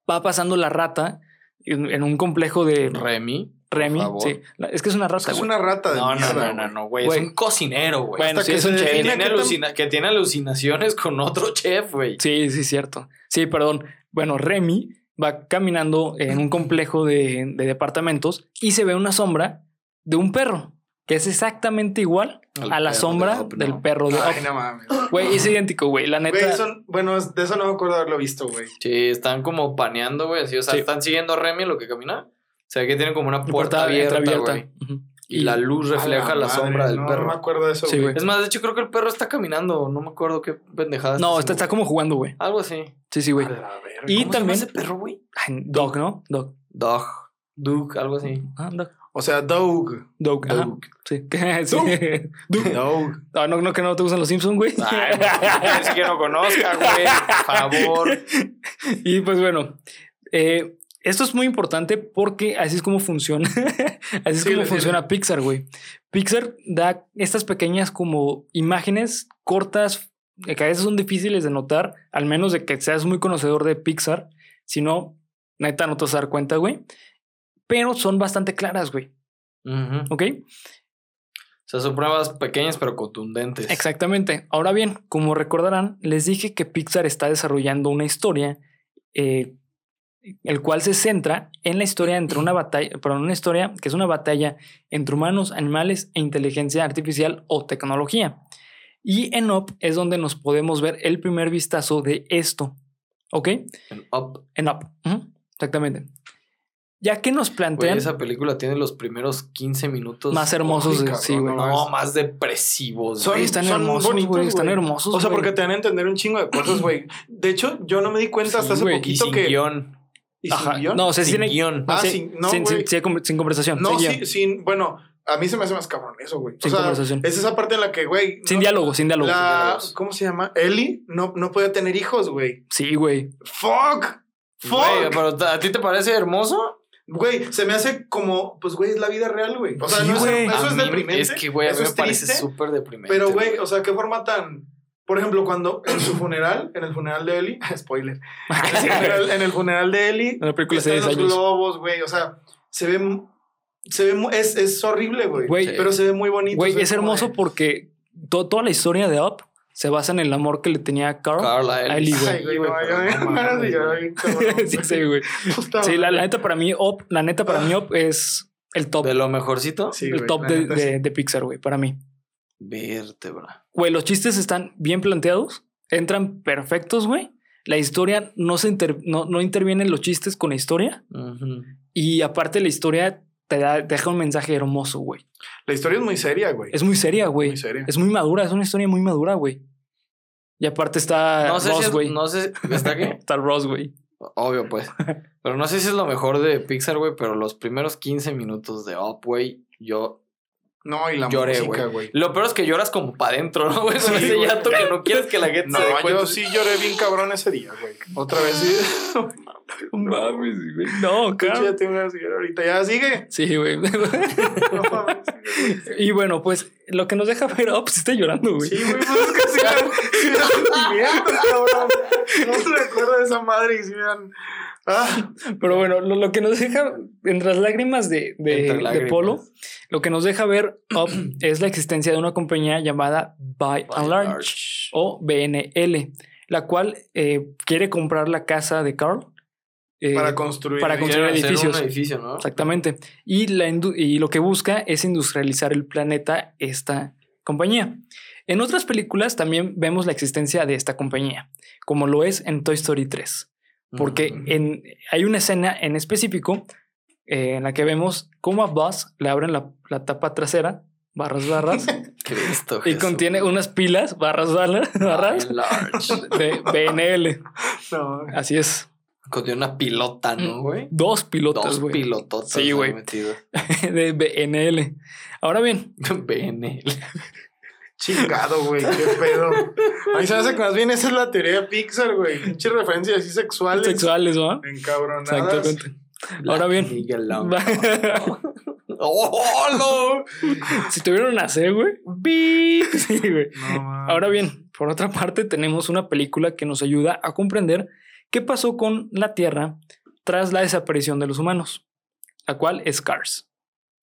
va pasando la rata en, en un complejo de Remy. Remy, sí. Es que es una Es rata, que es una rata de No, no, mierda, no, no, güey. no, güey. Es un cocinero, güey. Bueno, sí, que es un chef. tiene alucina- que tiene alucinaciones con otro chef, güey. Sí, sí, cierto. Sí, perdón. Bueno, Remy va caminando en un complejo de, de departamentos y se ve una sombra de un perro, que es exactamente igual Al a la de sombra del perro de Ay, Up. no mames. Güey, es idéntico, güey. La neta. Güey, eso- bueno, es- de eso no me acuerdo haberlo visto, güey. Sí, están como paneando, güey. Así, o sea, Sí. están siguiendo a Remy en lo que camina. O sea, que tienen como una puerta, puerta abierta, güey. Ujú. Y la luz refleja A la, madre, sombra del no, perro. No me acuerdo de eso, Sí, güey. güey. Es más, de hecho, creo que el perro está caminando. No me acuerdo qué pendejada. No, está, haciendo, está como jugando, güey. Algo así. Sí, sí, güey. A la verga. Y ¿Cómo se llama también. ese perro, güey? Ay, Dog, ¿no? Dog. Dog. Duke, algo así. Ah, Dog. O sea. Dog. ajá. Dog. Sí. sí. Dog. Dog. No, no, no, que no te gustan los Simpsons, güey. Ay, es que no conozca, güey. Por favor. Y pues bueno, eh, esto es muy importante porque así es como funciona. así es Sí, como funciona Pixar, güey. Pixar da estas pequeñas como imágenes cortas eh, que a veces son difíciles de notar, al menos de que seas muy conocedor de Pixar. Si no, neta, no te vas a dar cuenta, güey. Pero son bastante claras, güey. Ujú. ¿Ok? O sea, son pruebas pequeñas pero contundentes. Exactamente. Ahora bien, como recordarán, les dije que Pixar está desarrollando una historia, eh, el cual se centra en la historia entre una batalla, perdón, una historia que es una batalla entre humanos, animales e inteligencia artificial o tecnología. Y en Up es donde nos podemos ver el primer vistazo de esto. ¿Ok? En Up. En Up. Exactamente. Ya que nos plantean esa película tiene los primeros 15 minutos. más hermosos, de- sí, güey. no. No, más depresivos. Son- güey. están son hermosos, bonitos, güey. Están hermosos. O sea, porque te dan a entender un chingo de cosas, güey. De hecho, yo no me di cuenta hasta hace Y poquito sin que. guion. ¿Y sin Ajá. guion? No, o sea, sí Sin guion. no, Ah, sí, sin- no, sin, sin- sin conversación. No, sin sin. Bueno, a mí se me hace más cabrón eso, güey. O Sin sea, conversación. es esa parte en la que, güey. Sin no- diálogo, sin diálogo. sin La. ¿Cómo se llama? Ellie no, no podía tener hijos, güey. Sí, güey. ¡Fuck! Güey, ¡Fuck! pero ¿a ti te parece hermoso? Güey, se me hace como, pues, güey, es la vida real, güey. O sea, Sí, no güey. eso A es deprimente. Es que, güey, a mí eso me parece súper deprimente. Pero, güey, o sea, qué forma tan. Por ejemplo, cuando en su funeral, en el funeral de Ellie, spoiler, en el funeral, en el funeral de Ellie, En la película están 10 los años. globos, güey, o sea, se ve, se ve, es, es horrible, güey, pero se ve muy bonito. Güey, es hermoso de- porque to- toda la historia de Up se basa en el amor que le tenía Carl. Carla a Ellie, güey. Ay, no, sí, sí, güey. Sí, la, la neta para mí, Up, la neta para mí, Up es el top, De lo mejorcito, Sí, el güey, top de, de- sí. de Pixar, güey, para mí. vértebra. Güey, los chistes están bien planteados, entran perfectos, güey. La historia no se inter- no, no intervienen los chistes con la historia. Y aparte la historia te da, deja un mensaje hermoso, güey. La historia es muy seria, güey. Es muy seria, güey. muy seria. Es muy madura, es una historia muy madura, güey. Y aparte está No sé Ross, si es, güey. no sé, ¿está qué? Está Ross, güey. Obvio, pues. Pero no sé si es lo mejor de Pixar, güey, pero los primeros 15 minutos de Up, güey, yo... No, y la Lloré, música, güey. Lo peor es que lloras como para adentro, ¿no, güey? Sí, ese güey. llanto que no quieres que la gente No, se yo sí lloré bien cabrón ese día, güey. Otra vez sí. No mames, güey. No, claro. ya tengo ganas de llorar ahorita. Ya sigue. Sí, güey. No mames. y bueno, pues lo que nos deja ver, oh, pues está llorando, güey. Sí, güey, pues es que sí sí sentimientos, cabrón. No se me acuerda de esa madre y sí me dan. Ah, Pero bueno, lo, lo que nos deja, entre las lágrimas de. Polo, lo que nos deja ver Up es la existencia de una compañía llamada By and Large o BNL, la cual eh, quiere comprar la casa de Carl. eh, para construir. para construir edificios. un edificio, ¿no? Exactamente. Y, la indu- y lo que busca es industrializar el planeta esta compañía. En otras películas también vemos la existencia de esta compañía, como lo es en Toy Story 3, porque en, hay una escena en específico eh, en la que vemos cómo a Buzz le abren la, la tapa trasera, barras, barras, Cristo y Jesús. contiene unas pilas, barras, barras, barras, de BNL. No, Así es. Contiene una pilota, ¿no, güey? Dos pilotos, Dos güey. pilototas. Sí, güey. De BNL. Ahora bien, BNL. Chingado, güey. Qué pedo. A mí se me hace que más bien esa es la teoría de Pixar, güey. Pinche referencias así sexuales. sexuales, ¿no? Encabronadas. Exactamente. Ahora bien. ¡Oh, no! si tuvieron una C, güey. Sí, güey. No. Ahora bien, por otra parte, tenemos una película que nos ayuda a comprender qué pasó con la Tierra tras la desaparición de los humanos, la cual es Cars.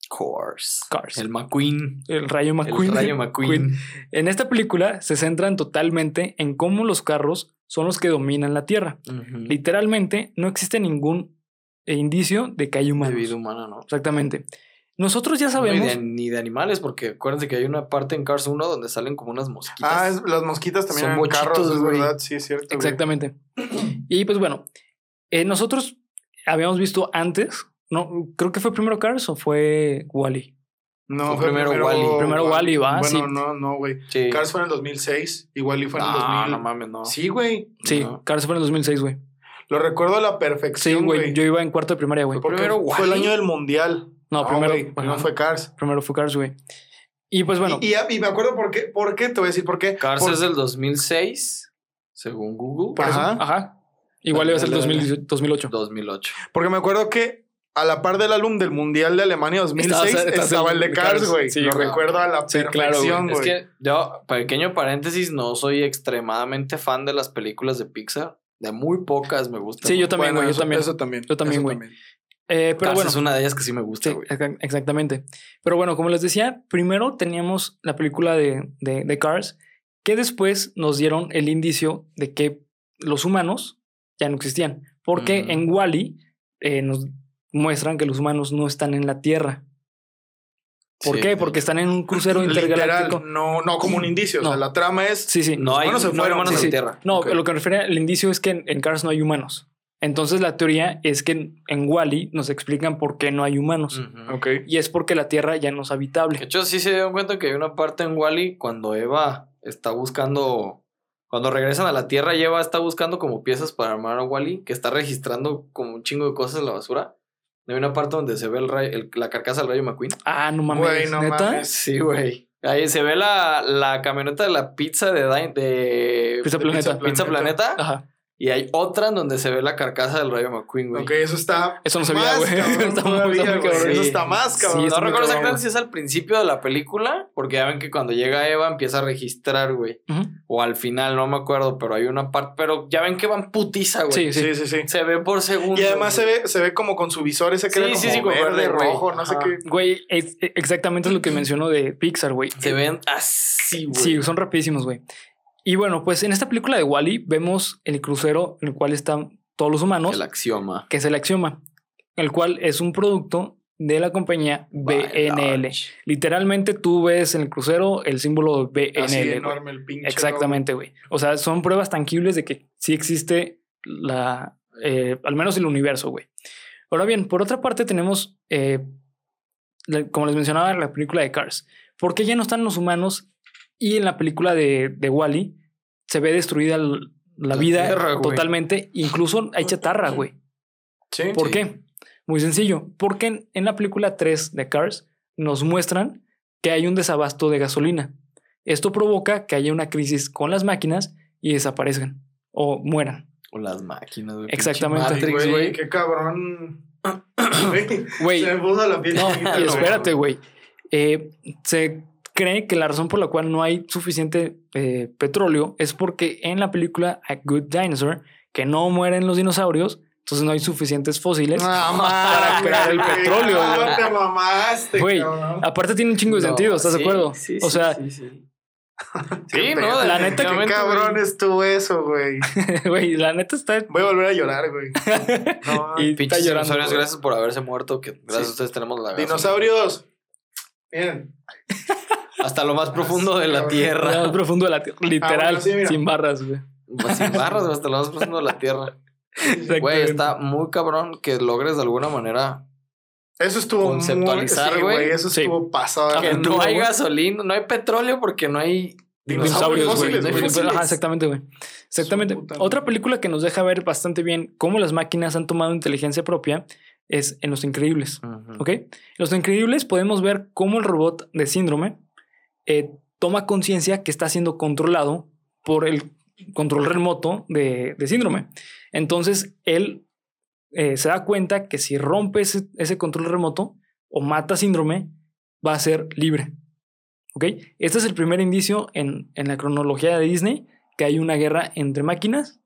Course. Cars. El McQueen. El Rayo McQueen. El Rayo McQueen. En esta película se centran totalmente en cómo los carros son los que dominan la Tierra. Literalmente no existe ningún eh, indicio de que hay De humanos. vida humana, ¿no? Exactamente. Nosotros ya No, sabemos. Ni de, ni de animales, porque acuérdense que hay una parte en Cars 1 donde salen como unas mosquitas. Ah, es- las mosquitas también Son en carros, bochitos, es güey. verdad. Sí, es cierto. güey. Exactamente. Y pues bueno, eh, nosotros habíamos visto antes, no, creo que fue primero Cars o fue Wally. No, Fue primero primero, Wall-E. Primero Wall-E, va, Bueno, sí. no, no, güey. Sí. Cars fue en el 2006 y Wally fue en el no, 2000. no mames, no. Sí, güey. Sí, No. Cars fue en el 2006, güey. Lo recuerdo a la Sí, perfección, güey. güey. Yo iba en cuarto de primaria, güey. Primero fue el año del mundial. No, primero- güey, primero fue Cars. Primero fue Cars, güey. Y pues bueno, Y, y- y me acuerdo por qué, por qué, te voy a decir por qué. Cars Por- es del 2006, según Google. Por eso- Ajá. ajá. Igual iba a ser el Dale, dale. 2018 2008. 2008. Porque me acuerdo que a la par del álbum del Mundial de Alemania 2006 Estaba- estaba, estaba el de Cars, güey. Sí, Lo recuerdo a la Sí, claro, perfección, Es güey. que yo, pequeño paréntesis, no soy extremadamente fan de las películas de Pixar. De muy pocas me gustan. Sí, yo también, Bueno, güey. Yo eso, también. eso también. Yo también, güey. Eh, pero Cars bueno. es una de ellas que sí me gusta, güey. exa- exactamente. Pero bueno, como les decía, primero teníamos la película de, de, de Cars, que después nos dieron el indicio de que los humanos ya no existían. Porque Ujú. en Wally nos muestran que los humanos no están en la Tierra. ¿Por Sí, qué? Porque están en un crucero intergaláctico. Literal, no, no como un indicio. O sea, la trama es. Sí, sí. No hay, no hay fueron, humanos sí, en sí. tierra. No, lo que me refiere al indicio es que en, en Cars no hay humanos. Entonces la teoría es que en, en Wally nos explican por qué no hay humanos. Ujú. Ok. Y es porque la Tierra ya no es habitable. De hecho, sí se dieron cuenta que hay una parte en Wally cuando Eva está buscando. Cuando regresan a la Tierra, y Eva está buscando como piezas para armar a Wally, que está registrando como un chingo de cosas en la basura. Hay una parte donde se ve el ray- el- la carcasa del Rayo McQueen. Ah, no mames. Güey, no ¿Neta? mames. Sí, güey. Ahí se ve la, la camioneta de la pizza de, Dine- de Pizza de Planeta. Pizza Planeta. Ajá. Y hay otra en donde se ve la carcasa del Rayo McQueen, güey. Ok, eso está. Eso no sabía, más güey. Eso Sí. está más Sí, cabrón. No recuerdo exactamente si es al principio de la película, porque ya ven que cuando llega Eva empieza a registrar, güey. O al final, no me acuerdo, pero hay una parte. Pero ya ven que van putiza, güey. Sí, sí. Sí, sí, sí. Se ve por segundo. Y además se ve, se ve como con su visor ese que Sí, era como sí, sí, como verde, verde, güey. rojo, no sé qué. Güey, es- exactamente es lo que mencionó de Pixar, güey. Se ven así, güey. Sí, son rapidísimos, güey. Y bueno, pues en esta película de Wally vemos el crucero en el cual están todos los humanos, El axioma. que es el Axioma, el cual es un producto de la compañía BNL. Literalmente tú ves en el crucero el símbolo BNL. Así enorme el pinche. Exactamente, güey. O sea, son pruebas tangibles de que sí existe la, eh, al menos el universo, güey. Ahora bien, por otra parte tenemos, eh, la- como les mencionaba, la película de Cars. ¿Por qué ya no están los humanos? Y en la película de, de Wally se ve destruida la, La vida tierra, totalmente. Incluso hay chatarra, güey. Sí. ¿Por Sí. qué? Muy sencillo. Porque en, en la película 3 de Cars nos muestran que hay un desabasto de gasolina. Esto provoca que haya una crisis con las máquinas y desaparezcan o mueran. O las máquinas, güey. Exactamente. Güey, güey. qué cabrón. Güey, Se me puso la piel. no, y espérate, güey. Eh, se cree que la razón por la cual no hay suficiente eh, petróleo es porque en la película A Good Dinosaur, que no mueren los dinosaurios, entonces no hay suficientes fósiles. Para crear el güey. petróleo, No, güey. te mamaste, Güey, cabrón. Aparte tiene un chingo de No, sentido, ¿estás de acuerdo? Sí, o sí, sea, sí, no, La neta, Qué definitivamente, cabrón güey. estuvo eso, güey. güey, la neta está... Voy a volver a llorar, güey. No, Y- Pinches Está llorando, dinosaurios, güey. gracias por haberse muerto. Que gracias Sí. a ustedes tenemos la gasolina. Dinosaurios. Miren. Hasta lo más profundo de la tierra. Lo más profundo de la tierra, literal, bueno, sí, mira. sin barras, güey. Pues sin barras, güey, hasta lo más profundo de la tierra. Güey, está muy cabrón que logres de alguna manera Eso estuvo Conceptualizar, muy- sí, güey. Eso Sí. estuvo pasado. que no hay gasolina, no hay petróleo porque no hay Dinosaurios, güey. no exactamente, güey. Exactamente. Otra película que nos deja ver bastante bien cómo las máquinas han tomado inteligencia propia es en Los Increíbles. Ujú. ¿Ok? En Los Increíbles podemos ver cómo el robot de síndrome eh, toma conciencia que está siendo controlado por el control remoto de, de síndrome. Entonces, él eh, se da cuenta que si rompe ese, ese control remoto o mata síndrome, va a ser libre. ¿Ok? Este es el primer indicio en, en la cronología de Disney que hay una guerra entre máquinas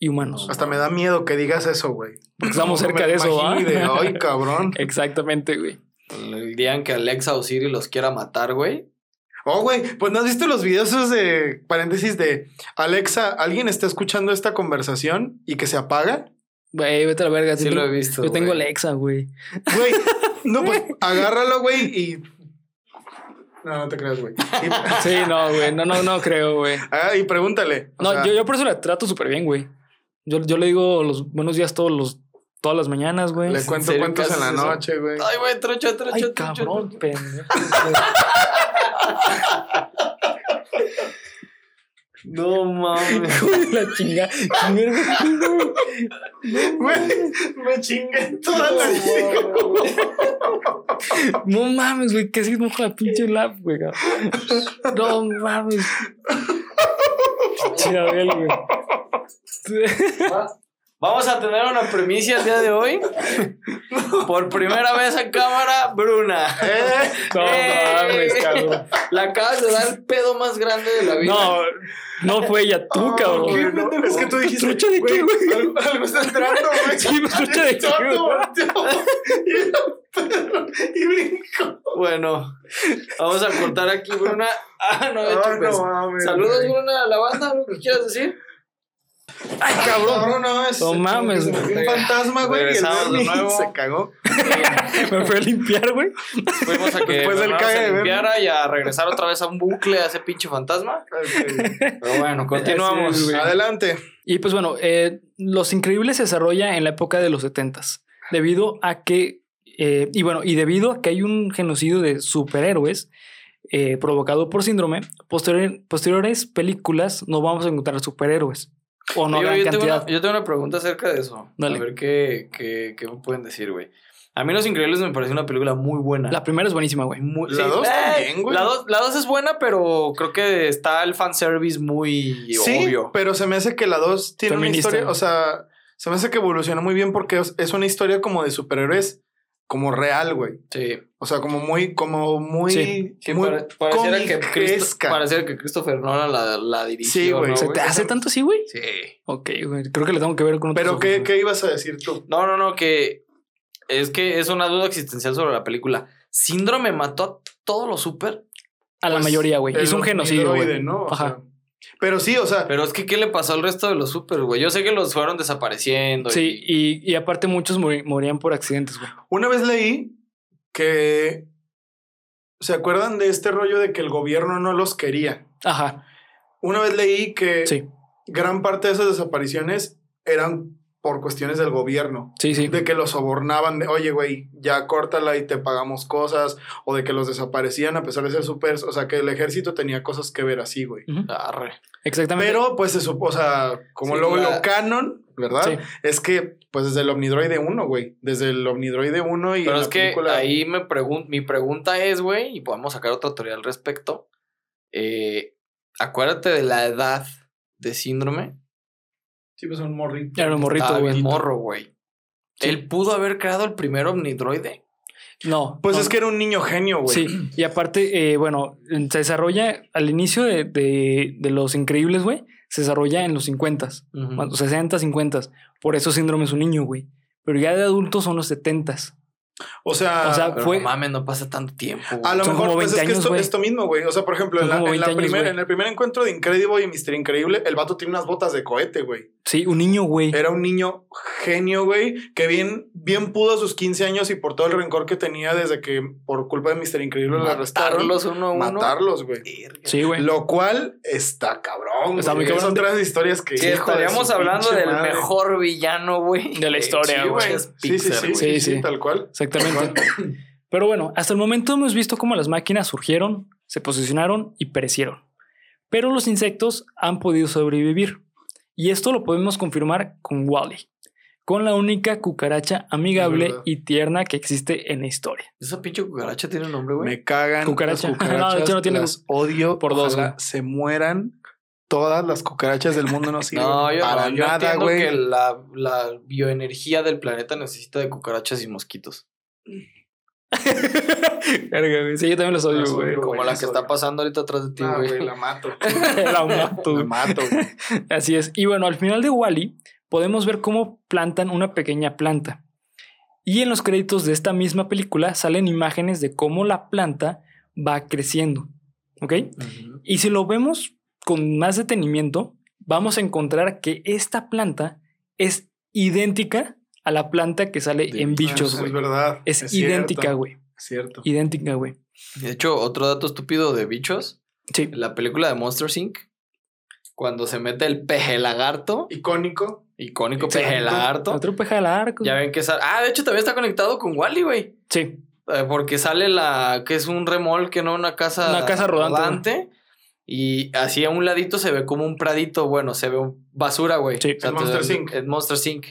y humanos. Hasta me da miedo que digas eso, güey. Porque estamos cerca me de eso, ¿ah? Ay, cabrón. Exactamente, güey. el, el día en que Alexa o Siri los quiera matar, güey. Oh, güey, pues no has visto los videos esos de paréntesis de Alexa, ¿alguien está escuchando esta conversación y que se apaga? Güey, vete a la verga. Sí sí lo he tengo- visto. Yo tengo. Alexa, güey. Güey, no, pues agárralo, güey, y. No, no te creas, güey. Y, Sí, no, güey. No, no, no creo, güey. ah, y pregúntale. No, sea, yo, yo por eso la trato súper bien, güey. Yo, yo le digo los buenos días todos los, todas las mañanas, güey. le ¿En cuento serio cuentos que en la eso? noche, güey. Ay, güey, trocho, trocho, Ay, trocho. cabrón, pendejo. No mames. De la chinga. Güey. Güey, me chingué toda la No mames, güey. ¿Qué hicimos con la pinche lap, güey? No mames. Pinche Abel, güey. Vamos a tener una primicia el día de hoy. Por primera vez en cámara, Bruna. Eh, No mames, cabrón. La acabas de dar el pedo más grande de la vida. No, no fue ella, tú, oh, cabrón. qué pendejo. Es que tú dijiste. ¿Trucha de qué, güey? Algo, algo está entrando, güey. Sí, trucha de qué, y, y brincó. Bueno, vamos a cortar aquí, Bruna. Ah, no, de hecho, pues, no mames, Saludos. Bruna, a la banda, algo que quieras decir. Ay, cabrón. Cabrón, no, es, No mames. Un fantasma, güey. Y el Regresamos de nuevo. se cagó. Me fui a limpiar, güey. Fuimos a que Después del cague se limpiara y a regresar otra vez a un bucle a ese pinche fantasma. Pero bueno, continuamos. Es, güey. Adelante. Y pues bueno, eh, Los Increíbles se desarrolla en la época de los 70 debido a que, eh, y bueno, y debido a que hay un genocidio de superhéroes eh, provocado por síndrome, posterior- posteriores películas no vamos a encontrar superhéroes. O no Oye, gran yo, tengo cantidad. una, yo tengo una pregunta acerca de eso. Dale. A ver qué, qué, qué me pueden decir, güey. A mí Los Increíbles me pareció una película muy buena. La primera es buenísima, güey. Muy- La dos también, güey. La dos, la dos es buena, pero creo que está el fanservice muy Sí, obvio. pero se me hace que la 2 tiene Feminista. una historia, o sea, se me hace que evolucionó muy bien porque es- es una historia como de superhéroes como real, güey. Sí. O sea, como muy, como muy, Sí, muy pare- pareciera, que comiquesca. pareciera que Christopher Nolan la, la dirigió. Sí, güey, ¿no, se ¿Se te hace tanto así, güey? Sí. Ok, güey. Creo que le tengo que ver con otros Pero ojos, ¿qué. ¿qué ibas a decir tú? No, no, no, que es que es una duda existencial sobre la película. ¿Síndrome mató a todos los super? A la Pues, mayoría, güey. Hizo un genocidio, güey. ¿no? O Ajá. sea, pero sí, o sea, Pero es que, ¿qué le pasó al resto de los super, güey? Yo sé que los fueron desapareciendo. Sí, y- y, y aparte muchos morían por accidentes, güey. una vez leí que ¿se acuerdan de este rollo de que el gobierno no los quería? Ajá, Una vez leí que sí, gran parte de esas desapariciones eran por cuestiones del gobierno. sí, sí. De que los sobornaban de, oye, güey, ya córtala y te pagamos cosas. O de que los desaparecían a pesar de ser super. O sea, que el ejército tenía cosas que ver así, güey. Arre. Exactamente. Pero, pues, se supo, o sea, como Sí, luego la- lo canon, ¿verdad? Sí. Es que, pues, desde el Omnidroide 1, güey. Desde el Omnidroide 1 y. Pero es que película- ahí me pregun mi pregunta es, güey, y podemos sacar otra teoría al respecto. Eh, acuérdate de la edad de síndrome. Sí, pues, un morrito. Era un morrito, Estaba güey. bien morro, güey. Sí. Él pudo haber creado el primer omnidroide. No. Pues no, es que era un niño genio, güey. Sí, y aparte, eh, bueno, se desarrolla al inicio de, de, de Los Increíbles, güey. Se desarrolla en los 50, Ujú. 60, 50. Por eso síndrome es un niño, güey. Pero ya de adultos son los 70. O sea, O sea, fue- no mames, no pasa tanto tiempo. a güey. lo son mejor como pues 20 es que años, esto, güey. esto mismo, güey. O sea, por ejemplo, en, la- en la 20 años, primera- güey. en el primer encuentro de Incredible y Mr. Increíble, el vato tiene unas botas de cohete, güey. Sí, un niño, güey. Era un niño genio, güey, que bien, bien pudo a sus 15 años y por todo el rencor que tenía desde que por culpa de Mr. Increíble lo arrestaron. Matarlos uno a uno. Matarlos, güey. Sí, güey. Lo cual está cabrón. Está güey. muy cabrón. Son otras historias que. Que de estaríamos su hablando del madre. mejor villano, güey. De la historia, Sí, güey. Sí, sí, sí, güey. sí, Sí, sí, sí. tal cual. Exactamente. Pero bueno, hasta el momento hemos visto cómo las máquinas surgieron, se posicionaron y perecieron. Pero los insectos han podido sobrevivir. Y esto lo podemos confirmar con Wally, con la única cucaracha amigable y tierna que existe en la historia. Esa pinche cucaracha tiene nombre, güey. Me cagan Cucaracha. las No, de cucarachas. hecho no tiene- las odio. por dos, se mueran. Todas las cucarachas del mundo no sirven No, yo, para yo nada, güey. que la, la bioenergía del planeta necesita de cucarachas y mosquitos. Sí, yo también los odio, güey. Como la que está pasando ahorita atrás de ti, Ah, güey. la mato. La mato, la mato. Así es. Y bueno, al final de Wally podemos ver cómo plantan una pequeña planta. Y en los créditos de esta misma película salen imágenes de cómo la planta va creciendo. ¿Ok? Y si lo vemos con más detenimiento, vamos a encontrar que esta planta es idéntica a la planta que sale De en bichos. bichos, Es güey. verdad. Es, idéntica, güey. Cierto. Idéntica, güey. De hecho, otro dato estúpido de bichos. Sí. La película de Monster Inc. Cuando se mete el peje lagarto, Icónico. icónico peje lagarto. Otro peja del arco. Ya ven que sale. Ah, de hecho, también está conectado con Wally, güey. Sí. Eh, porque sale la. que es un remolque, ¿no? Una casa. Una casa rodante, y así a un ladito se ve como un pradito. Bueno, se ve basura, güey. Sí. O sea, En te- Monster Inc. En Monster Inc.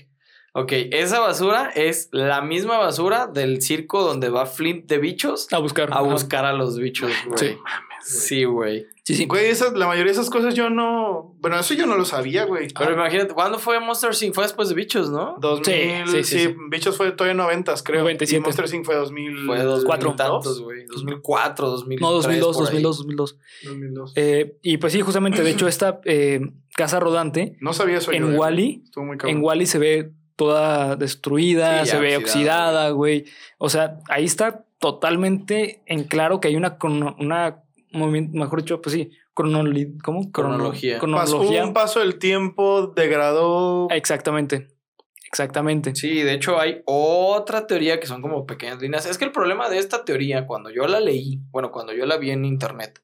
Ok, esa basura es la misma basura del circo donde va Flint de bichos A buscar. a buscar a los bichos, güey. Sí. Sí, güey. Sí, sí. Güey, esas, la mayoría de esas cosas yo no. Bueno, eso yo no lo sabía, güey. Pero imagínate, ¿cuándo fue Monster Inc? Fue después de bichos, ¿no? 2000, Sí, sí, sí, sí, sí. Bichos fue todavía 90, creo. 97. Y Monster Inc. fue 2000. Fue 2000 Cuatro. tantos, güey. 2004, 2003. No, 2002, por ahí. 2002, 2002. 2002. Eh, y pues sí, justamente, de hecho, esta eh, casa rodante no sabía eso en eh. Wally, Estuvo muy cabrón. en Wally se ve toda destruida, Sí, se ve oxidada, güey. O sea, ahí está totalmente en claro que hay una, una movimiento, mejor dicho, pues sí, cronoli- ¿cómo? Crono- Cronología. Pasó Cronología. un paso del tiempo, degradó. Exactamente. Exactamente. Sí, de hecho hay otra teoría que son como pequeñas líneas. Es que el problema de esta teoría, cuando yo la leí, bueno, cuando yo la vi en internet,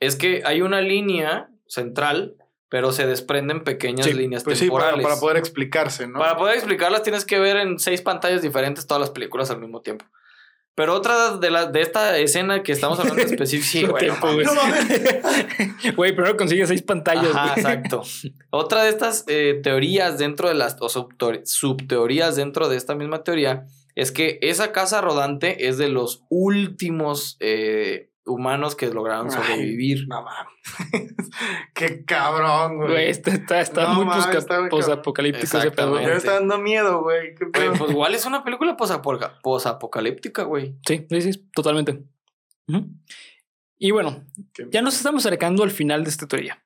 es que hay una línea central, pero se desprenden pequeñas Sí, líneas Pues sí, para, temporales. para poder explicarse, ¿no? Para poder explicarlas tienes que ver en seis pantallas diferentes todas las películas al mismo tiempo. Pero otra de, la, de esta escena que estamos hablando específico, sí, Todo güey, no. Güey, primero consigue seis pantallas, Ajá, güey. exacto. Otra de estas eh, teorías dentro de las, o subteor- subteorías dentro de esta misma teoría, es que esa casa rodante es de los últimos eh, humanos que lograron Ay, sobrevivir. No mames. Qué cabrón, güey. Güey, está, está, está No muy posapocalíptico ese pedo. Me está dando miedo, güey. Qué Güey, pedo. pues igual es una película posapoca- posapocalíptica, güey. Sí, sí, sí, totalmente. Y bueno, ya nos estamos acercando al final de esta teoría.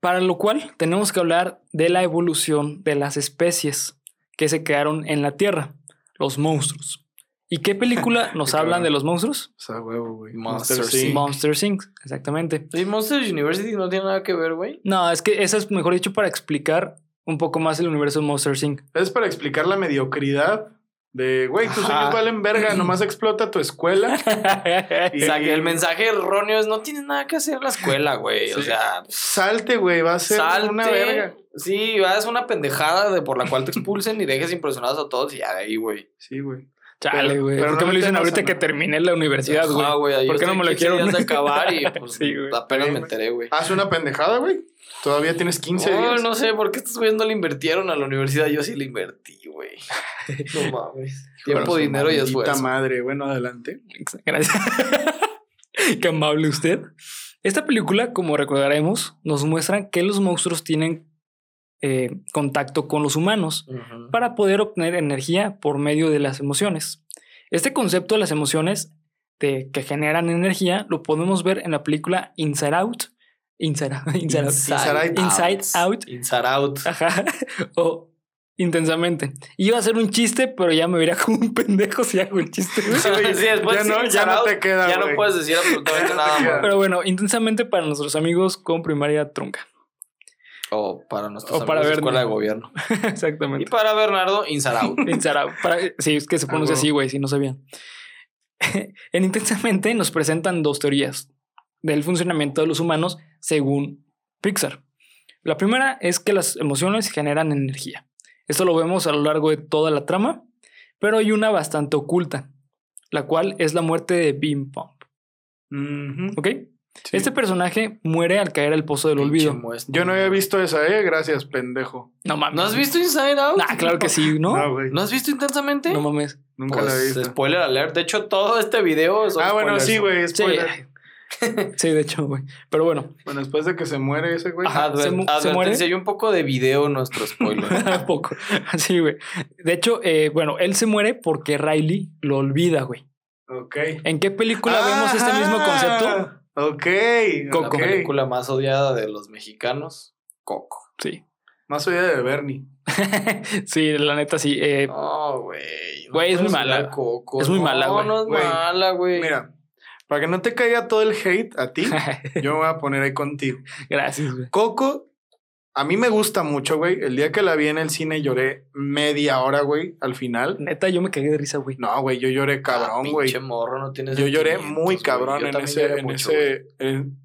Para lo cual tenemos que hablar de la evolución de las especies que se crearon en la Tierra, los monstruos. ¿Y qué película nos Qué hablan cabrón. de los monstruos? O sea, huevo, güey. Monster Monster Inc. Monster Inc. Exactamente. Y Monsters University no tiene nada que ver, güey. No, es que esa es mejor dicho para explicar un poco más el universo de Monster Inc. Es para explicar la mediocridad de, güey, tus Ajá. sueños valen verga, nomás explota tu escuela. Y- O sea, que el mensaje erróneo es no tienes nada que hacer en la escuela, güey. O sea, Salte, güey, va a ser salte. una verga. Sí, haz una pendejada de por la cual te expulsen y dejes impresionados a todos y ya de ahí, güey. Sí, güey. Chale, güey. pero ¿Por qué no me lo dicen ahorita que terminé la universidad, güey? Ah, güey, ahí ¿Por qué no me lo 15 quiero? acabar y pues Sí, güey. apenas Sí, me enteré, güey. Haz una pendejada, güey. Todavía tienes 15 No, días. no sé por qué estos güeyes no le invirtieron a la universidad. Yo sí le invertí, güey. No mames. Tiempo, dinero y esfuerzo. madre. Bueno, adelante. Gracias. Qué amable usted. Esta película, como recordaremos, nos muestra que los monstruos tienen eh, contacto con los humanos Ujú. para poder obtener energía por medio de las emociones. Este concepto de las emociones de, que generan energía lo podemos ver en la película Inside Out. Inside, Inside Out. Inside Inside Out. Inside Out. Ajá. O intensamente. Iba a hacer un chiste, pero ya me vería como un pendejo si hago el chiste. güey. Sí, después ya no- ya no Out, te queda, Ya no güey. puedes decir absolutamente no nada. Pero bueno, intensamente para nuestros amigos con primaria trunca. O para nuestros O para de escuela de gobierno. Y Exactamente. para Bernardo. Inside Out. Para- sí, es que se pronuncia Ah, así, güey, si no sabían. en Intensamente nos presentan dos teorías del funcionamiento de los humanos según Pixar. La primera es que las emociones generan energía. Esto lo vemos a lo largo de toda la trama, pero hay una bastante oculta, la cual es la muerte de Bim Pump. ¿Ok? Sí. Este personaje muere al caer al pozo del Pinche olvido. muestra. Yo no había visto esa, eh. Gracias, pendejo. No mames. ¿No has visto Inside Out? Ah, claro que sí, ¿no? No, güey. ¿No has visto intensamente? No mames. Nunca la he Pues, visto. spoiler alert. De hecho, todo este video es Ah, bueno, sí, güey. Sí. Spoiler. Sí, de hecho, güey. Pero bueno, Bueno, después de que se muere ese güey. Ajá. se mu- se muere. hay un poco de video en nuestro spoiler. un poco. Sí, güey. De hecho, eh, bueno, él se muere porque Riley lo olvida, güey. Ok. ¿En qué película vemos este mismo concepto? Ok. Coco. La ok. película más odiada de los mexicanos, Coco. Sí. Más oída de Bernie. sí, la neta sí. Eh, No, güey. Güey, es muy mala. Coco. Es muy mala, güey. No, no es mala, güey. Mira, para que no te caiga todo el hate a ti, yo me voy a poner ahí contigo. Gracias, güey. Coco, a mí me gusta mucho, güey. El día que la vi en el cine lloré media hora, güey, al final. Neta, yo me cagué de risa, güey. No, güey, yo lloré cabrón, Ah, güey. Pinche morro, no tienes Yo lloré muy cabrón Yo en ese, lloré en mucho, ese, en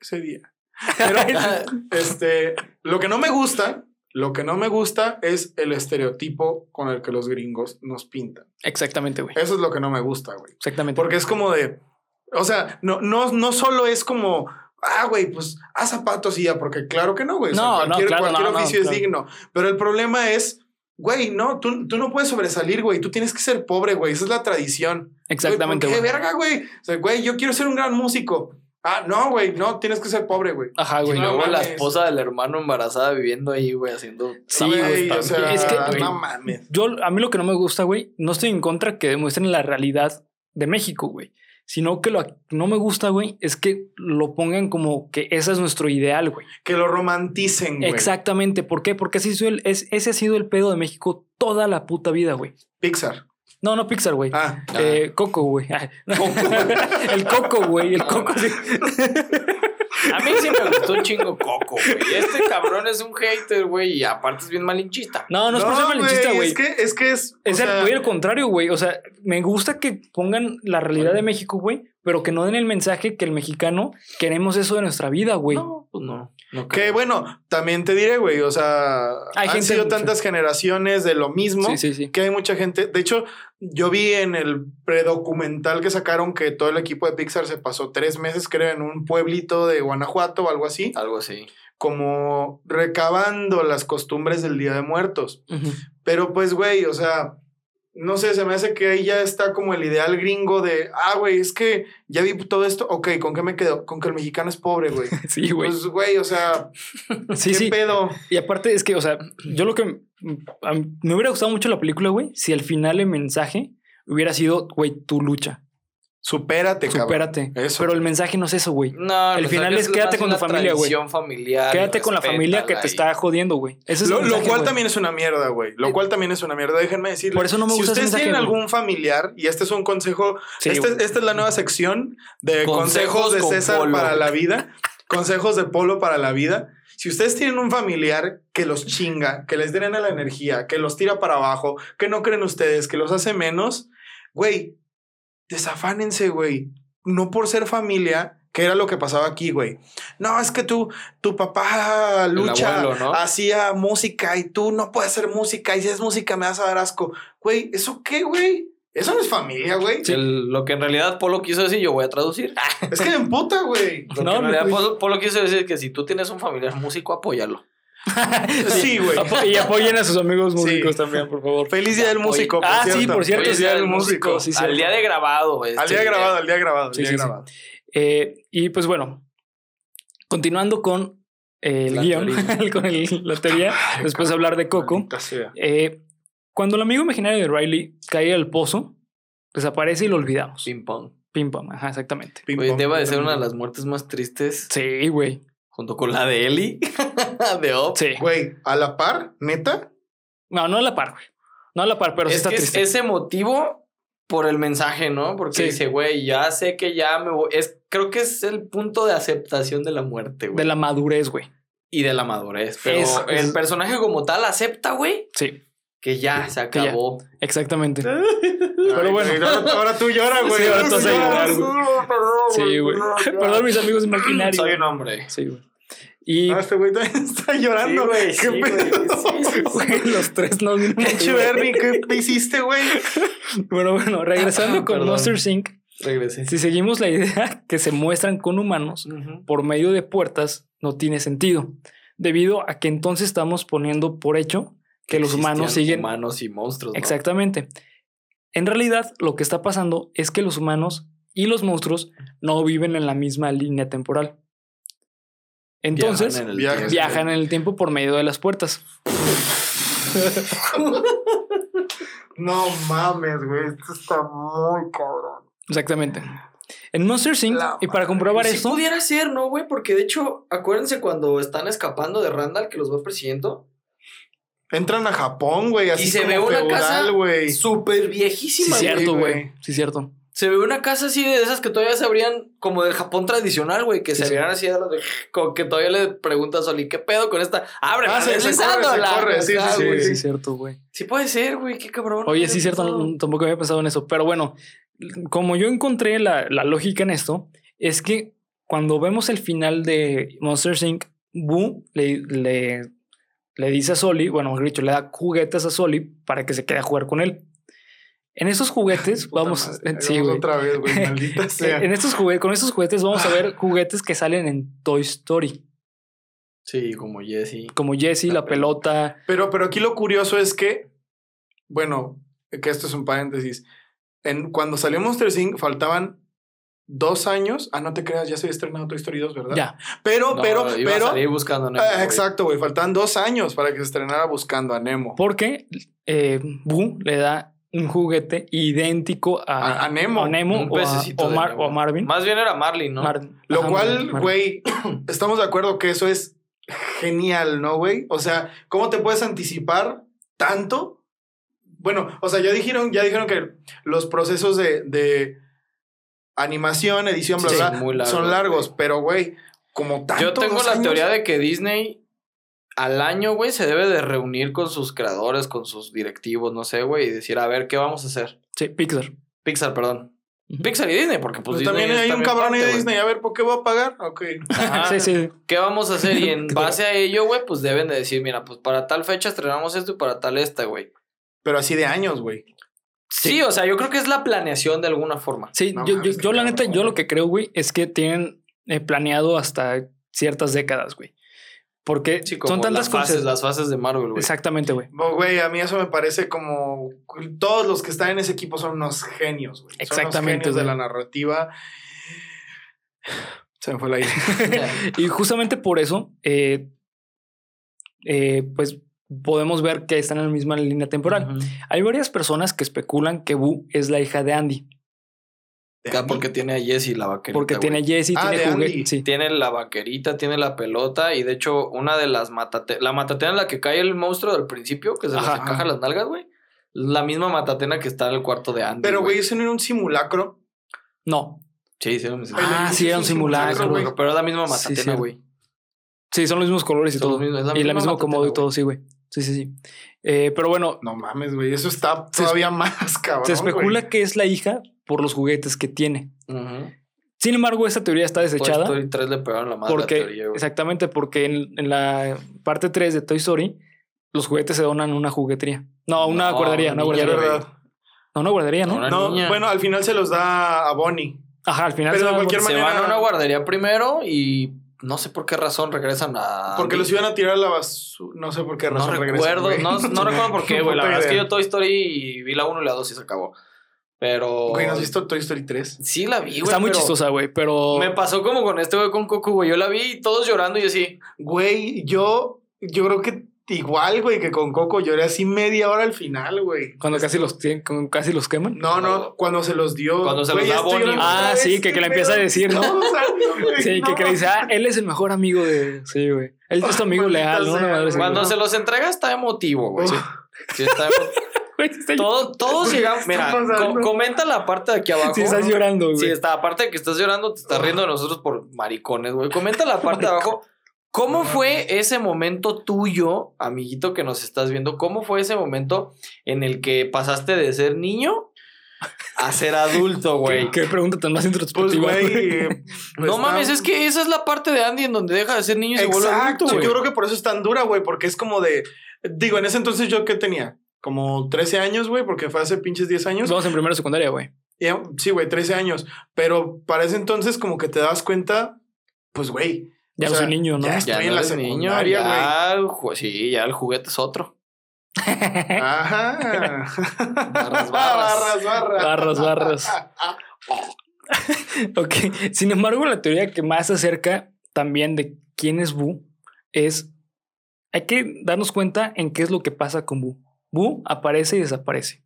ese día. Pero, este, lo que no me gusta, lo que no me gusta es el estereotipo con el que los gringos nos pintan. Exactamente, güey. Eso es lo que no me gusta, güey. Exactamente. Porque es como de, o sea, no, no, no solo es como, ah, güey, pues haz zapatos y ya, porque claro que no, güey. O sea, No, no, cualquier, claro, cualquier no, no, oficio es claro. digno. Pero el problema es, güey, no, tú, tú no puedes sobresalir, güey. Tú tienes que ser pobre, güey. Esa es la tradición. Exactamente, Güey, ¿por güey. qué verga, güey? O sea, güey, yo quiero ser un gran músico. Ah, no, güey, no, tienes que ser pobre, güey. Ajá, Y güey. luego la esposa del hermano embarazada viviendo ahí, güey, haciendo. Sí, Güey, güey. o sea, Es que, güey, no mames. Yo, a mí lo que no me gusta, güey, no estoy en contra que demuestren la realidad de México, güey. Sino que lo que no me gusta, güey, es que lo pongan como que ese es nuestro ideal, güey. Que lo romanticen, güey. Exactamente. ¿Por qué? Porque ese, ha sido el- es, ese ha sido el pedo de México toda la puta vida, güey. Pixar. No, no Pixar, güey. Ah, Eh, Coco, güey. El Coco, güey. El Coco, sí. A mí sí me gustó un chingo Coco, güey. Este cabrón es un hater, güey, y aparte es bien malinchista. No, no es por ser malinchista, güey. Es que es, que es, Es el, güey, al contrario, güey. O sea, me gusta que pongan la realidad de México, güey, pero que no den el mensaje que el mexicano queremos eso de nuestra vida, güey. No, pues no. no Que bueno, también te diré, güey, o sea, Hay han gente- sido tantas generaciones de lo mismo Sí, sí, sí. que hay mucha gente. De hecho, yo vi en el predocumental que sacaron que todo el equipo de Pixar se pasó tres meses, creo, en un pueblito de Guanajuato o algo así, Algo así. como recabando las costumbres del Día de Muertos. Pero pues, güey, o sea, no sé, se me hace que ahí ya está como el ideal gringo de, ah, güey, es que ya vi todo esto, ok, ¿con qué me quedo? Con que el mexicano es pobre, güey. Sí, güey. Pues, güey, o sea, Sí, ¿qué sí. pedo? Y aparte es que, o sea, yo lo que me hubiera gustado mucho la película, güey, si al final el mensaje hubiera sido, güey, tu lucha, Supérate, cabrón. supérate. Eso. Pero el mensaje no es eso, güey. No, El final es quédate con tu familia, güey. Quédate con la familia que te está jodiendo, güey. Ese es Lo, el lo mensaje, cual también es una mierda, güey. Lo cual también es una mierda. Déjenme decirles. Por eso no me si gusta ese ustedes mensaje, tienen algún familiar, y este es un consejo, Sí, este- esta es la nueva sección de Consejos consejos, de César Polo. para la vida. Consejos de Polo para la vida. Si ustedes tienen un familiar que los chinga, que les drena la energía, que los tira para abajo, que no creen ustedes, que los hace menos, güey, desafánense, güey. No por ser familia, que era lo que pasaba aquí, güey. No, es que tú, tu papá lucha, abuelo, ¿no? hacía música y tú no puedes hacer música y si es música me vas a dar asco. Güey, ¿eso qué, güey? Eso no es familia, güey. Lo que en realidad Polo quiso decir, yo voy a traducir. Es que me emputa, güey. Lo que No, en realidad güey. Polo, Polo quiso decir que si tú tienes un familiar músico, apóyalo. Sí, güey. Apo- y apoyen a sus amigos Sí. músicos también, por favor. Feliz día del músico. ah, sí, por cierto, Feliz día del músico. Sí, Al día de grabado. este, Al día grabado, al día grabado, al Sí, día sí, sí. grabado. Eh, y pues bueno, continuando con el La guion, teoría. con el- la teoría, después de hablar de Coco. Eh, cuando el amigo imaginario de Riley cae al pozo, desaparece y lo olvidamos. Ping pong. Pim pam, ajá, exactamente. Ping Güey, pong. debe de ser una de las muertes más tristes Sí, güey. junto con la de Ellie. de Op. Sí. Güey, a la par, neta. No, no a la par, güey. No a la par, pero sí es está que es triste. ese motivo por el mensaje, ¿no? Porque Sí. dice, güey, ya sé que ya me voy. Es, creo que es el punto de aceptación de la muerte, güey. De la madurez, güey. Y de la madurez. Pero Es- el es- personaje como tal acepta, güey, Sí, que ya se ya. acabó. exactamente. Pero bueno. Ahora, ahora tú lloras, güey. Sí, ahora tú tú vas a lloras. Sí, güey. Perdón, mis amigos imaginarios. Soy un hombre. Sí, güey. Y Ah, este güey también está llorando. Sí, güey, ¿Qué sí, pedo? Sí, sí, sí. güey, los tres no Pinche Bernie, ¿qué hiciste, güey? Bueno, bueno, regresando con Perdón. Monster Inc. Regresé. Si seguimos la idea que se muestran con humanos por medio de puertas, no tiene sentido. Debido a que entonces estamos poniendo por hecho que los humanos siguen. Humanos y monstruos. ¿no? Exactamente. En realidad, lo que está pasando es que los humanos y los monstruos no viven en la misma línea temporal. Entonces, Viajan en el viajan- tiempo. viajan en el tiempo por medio de las puertas. No mames, güey. Esto está muy cabrón. Exactamente. En Monster Inc. La y para comprobar Sí esto, pudiera ser, ¿no, güey? Porque de hecho, acuérdense cuando están escapando de Randall que los va persiguiendo. Entran a Japón, güey, así Y se como ve una casa feudal, güey. súper Sí, viejísima, güey. cierto, güey. Sí, cierto. Se ve una casa así de esas que todavía se abrían como del Japón tradicional, güey. Que Sí, se sí. vieran así de Como que todavía le preguntas a Oli, ¿qué pedo con esta? Abre, Ah, se- se corre, se corre, sí, sí, Sí, sí, cierto, güey. Sí puede ser, güey, qué cabrón. Oye, sí, cierto, no- tampoco había pensado en eso. Pero bueno, como yo encontré la, la lógica en esto, es que cuando vemos el final de Monster Inc., Boo le, le, le dice a Soli, bueno, mejor dicho, le da juguetes a Soli para que se quede a jugar con él. En esos juguetes vamos, madre, ahí sí, vamos güey. otra vez, güey, maldita sea. En estos juguetes, con estos juguetes vamos a ver juguetes que salen en Toy Story, Sí, como Jesse. como Jessie, la pelota. Pero, pero aquí lo curioso es que, bueno, que esto es un paréntesis. En, cuando salió Monster Inc. faltaban dos años. Ah, no te creas, ya se había estrenado Toy Story 2, ¿verdad? Ya, Pero, No, pero, iba a pero. salir buscando a Nemo, Ah, exacto, güey. Faltaban dos años para que se estrenara Buscando a Nemo. porque eh, Boo le da un juguete idéntico a, A- a Nemo. Un o, a, pececito o Mar- Nemo. o a Marvin. Más bien era Marlin, ¿no? Mar- Lo ajá, cual, Marvin. güey, estamos de acuerdo que eso es genial, ¿no, güey? O sea, ¿cómo te puedes anticipar tanto? Bueno, o sea, ya dijeron, ya dijeron que los procesos de, de animación, edición, bla, Sí, bla, son muy largos, son largos, güey. pero, güey, como tanto. Yo tengo la años, teoría de que Disney al año, güey, se debe de reunir con sus creadores, con sus directivos, no sé, güey, y decir, a ver, ¿qué vamos a hacer? Sí, Pixar. Pixar, perdón. Pixar y Disney, porque pues, Pues Disney también hay un cabrón ahí parte, de. Disney. A ver, ¿por qué voy a pagar? Ok. Ajá. Sí, sí. ¿Qué vamos a hacer? Y en base a ello, güey, pues deben de decir, mira, pues para tal fecha estrenamos esto y para tal esta, güey. Pero así de años, güey. Sí, o sea, yo creo que es la planeación de alguna forma. Sí, No yo, yo, mames, yo la neta, yo lo que creo, güey, es que tienen eh, planeado hasta ciertas décadas, güey. Porque Sí, como son tantas las fases, cosas. las fases de Marvel, güey. Exactamente, güey. Güey, a mí eso me parece como. Todos los que están en ese equipo son unos genios, güey. Son unos Exactamente, genios de la narrativa. Se me fue la idea. Y justamente por eso, eh, eh, pues podemos ver que están en la misma línea temporal. Hay varias personas que especulan que Boo es la hija de Andy. Porque tiene a Jessie la vaquerita. Porque tiene Jessie, Ah, tiene juguete. Sí. Tiene la vaquerita, tiene la pelota y de hecho una de las matatenas, la matatena en la que cae el monstruo del principio, que se les Ajá. encaja las nalgas, güey. La misma matatena que está en el cuarto de Andy. Pero, güey, eso no era un simulacro. No. Sí, sí, era un Ah, sí, era un simulacro, güey. Pero es la misma Sí, matatena, güey. Sí, son los mismos colores y Son todo. mismos, y la misma misma acomodo y todo, sí, güey. Sí, sí, sí. Eh, pero bueno, No mames, güey. Eso está Se- todavía más cabrón. se especula que es la hija por los juguetes que tiene. Ujú. Sin embargo, esta teoría está Toy desechada. Story 3 le pegaron la madre a la Porque, teoría, güey. exactamente, porque en, en la parte 3 de Toy Story, los juguetes se donan a una juguetería. No, a una No, guardería, una guardería. No, una guardería, ¿no? Una No, niña. bueno, al final se los da a Bonnie. Ajá, al final Pero se de cualquier Se manera- van a una guardería primero y no sé por qué razón regresan a. Porque los iban a tirar a la basura. No sé por qué No razón regresan, recuerdo, güey. no, no recuerdo por qué, güey. La verdad es que yo Toy Story vi la 1 y la 2 y se acabó. Pero. Güey, ¿no has visto Toy Story 3? Sí, la vi, güey. Está muy pero chistosa, güey, pero... Me pasó como con este güey con Coco, güey. Yo la vi y todos llorando y yo así. Güey, yo, yo creo que igual, güey, que con Coco lloré así media hora al final, güey. Cuando casi los, tienen- cuando casi los queman. No, no, cuando se los dio. Cuando se Güey, los da Bonnie, Ah, sí, que- qué que le empieza a decir, ¿no? Todos años, güey, Sí, que, no. que le dice, ah, él es el mejor amigo de... Sí, güey. Él es tu amigo leal, ¿no? Sea. Cuando se los entrega está emotivo, güey. Uf. Sí, está emo- Güey, está- Todo- todos ¿Qué llegamos. Mira, co- comenta la parte de aquí abajo. Sí, estás llorando, güey. Sí, está, aparte de que estás llorando, te estás riendo de nosotros por maricones, güey. Comenta la parte de abajo. ¿Cómo fue ese momento tuyo, amiguito que nos estás viendo? ¿Cómo fue ese momento en el que pasaste de ser niño a ser adulto, güey? Qué pregunta tan más Pues, introspectiva, güey. güey. eh, No mames, es que esa es la parte de Andy en donde deja de ser niño y se vuelve adulto, güey. yo creo que por eso es tan dura, güey, porque es como de. Digo, en ese entonces yo qué tenía? Como 13 años, güey, porque fue hace pinches 10 años. Vamos en primera secundaria, güey. Ya, Sí, güey, 13 años. Pero para ese entonces, como que te das cuenta, pues, güey. Ya O no sea, soy niño, ¿no? ya Ya estoy no en la niño, ya, sí, ya el juguete es otro. Ajá. Barras, barras. barras, barras. Barras, barras. ok. Sin embargo, la teoría que más se acerca también de quién es Boo es. Hay que darnos cuenta en qué es lo que pasa con Boo. Boo aparece y desaparece.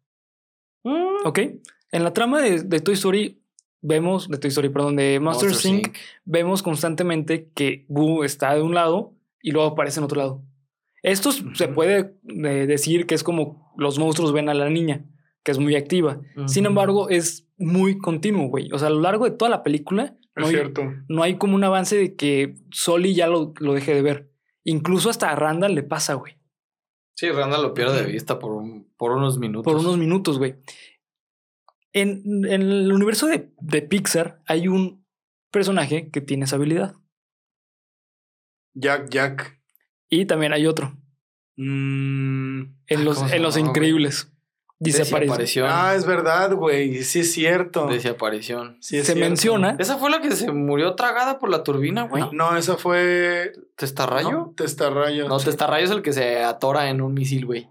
Mm. Ok. En la trama de, de Toy Story, vemos. De Toy Story, perdón, de Monster Inc. vemos constantemente que Boo está de un lado y luego aparece en otro lado. Esto se puede eh, decir que es como los monstruos ven a la niña, que es muy activa. Sin embargo, es muy continuo, güey. O sea, a lo largo de toda la película no hay, no hay como un avance de que Soli ya lo, lo deje de ver. Incluso hasta a Randall le pasa, güey. Sí, Randall lo pierde de vista por, un- por unos minutos. Por unos minutos, güey. En, en el universo de, de Pixar hay un personaje que tiene esa habilidad. Jack, Jack. Y también hay otro. Mm. En los, ¿cómo se en los increíbles. Desaparición. Ah, es verdad, güey. Sí es cierto. Desaparición. Sí es Se cierto. menciona. Esa fue la que se murió tragada por la turbina, güey. No, esa fue. ¿Testarrayo? No, Testarrayo. No. Testarrayo es el que se atora en un misil, güey.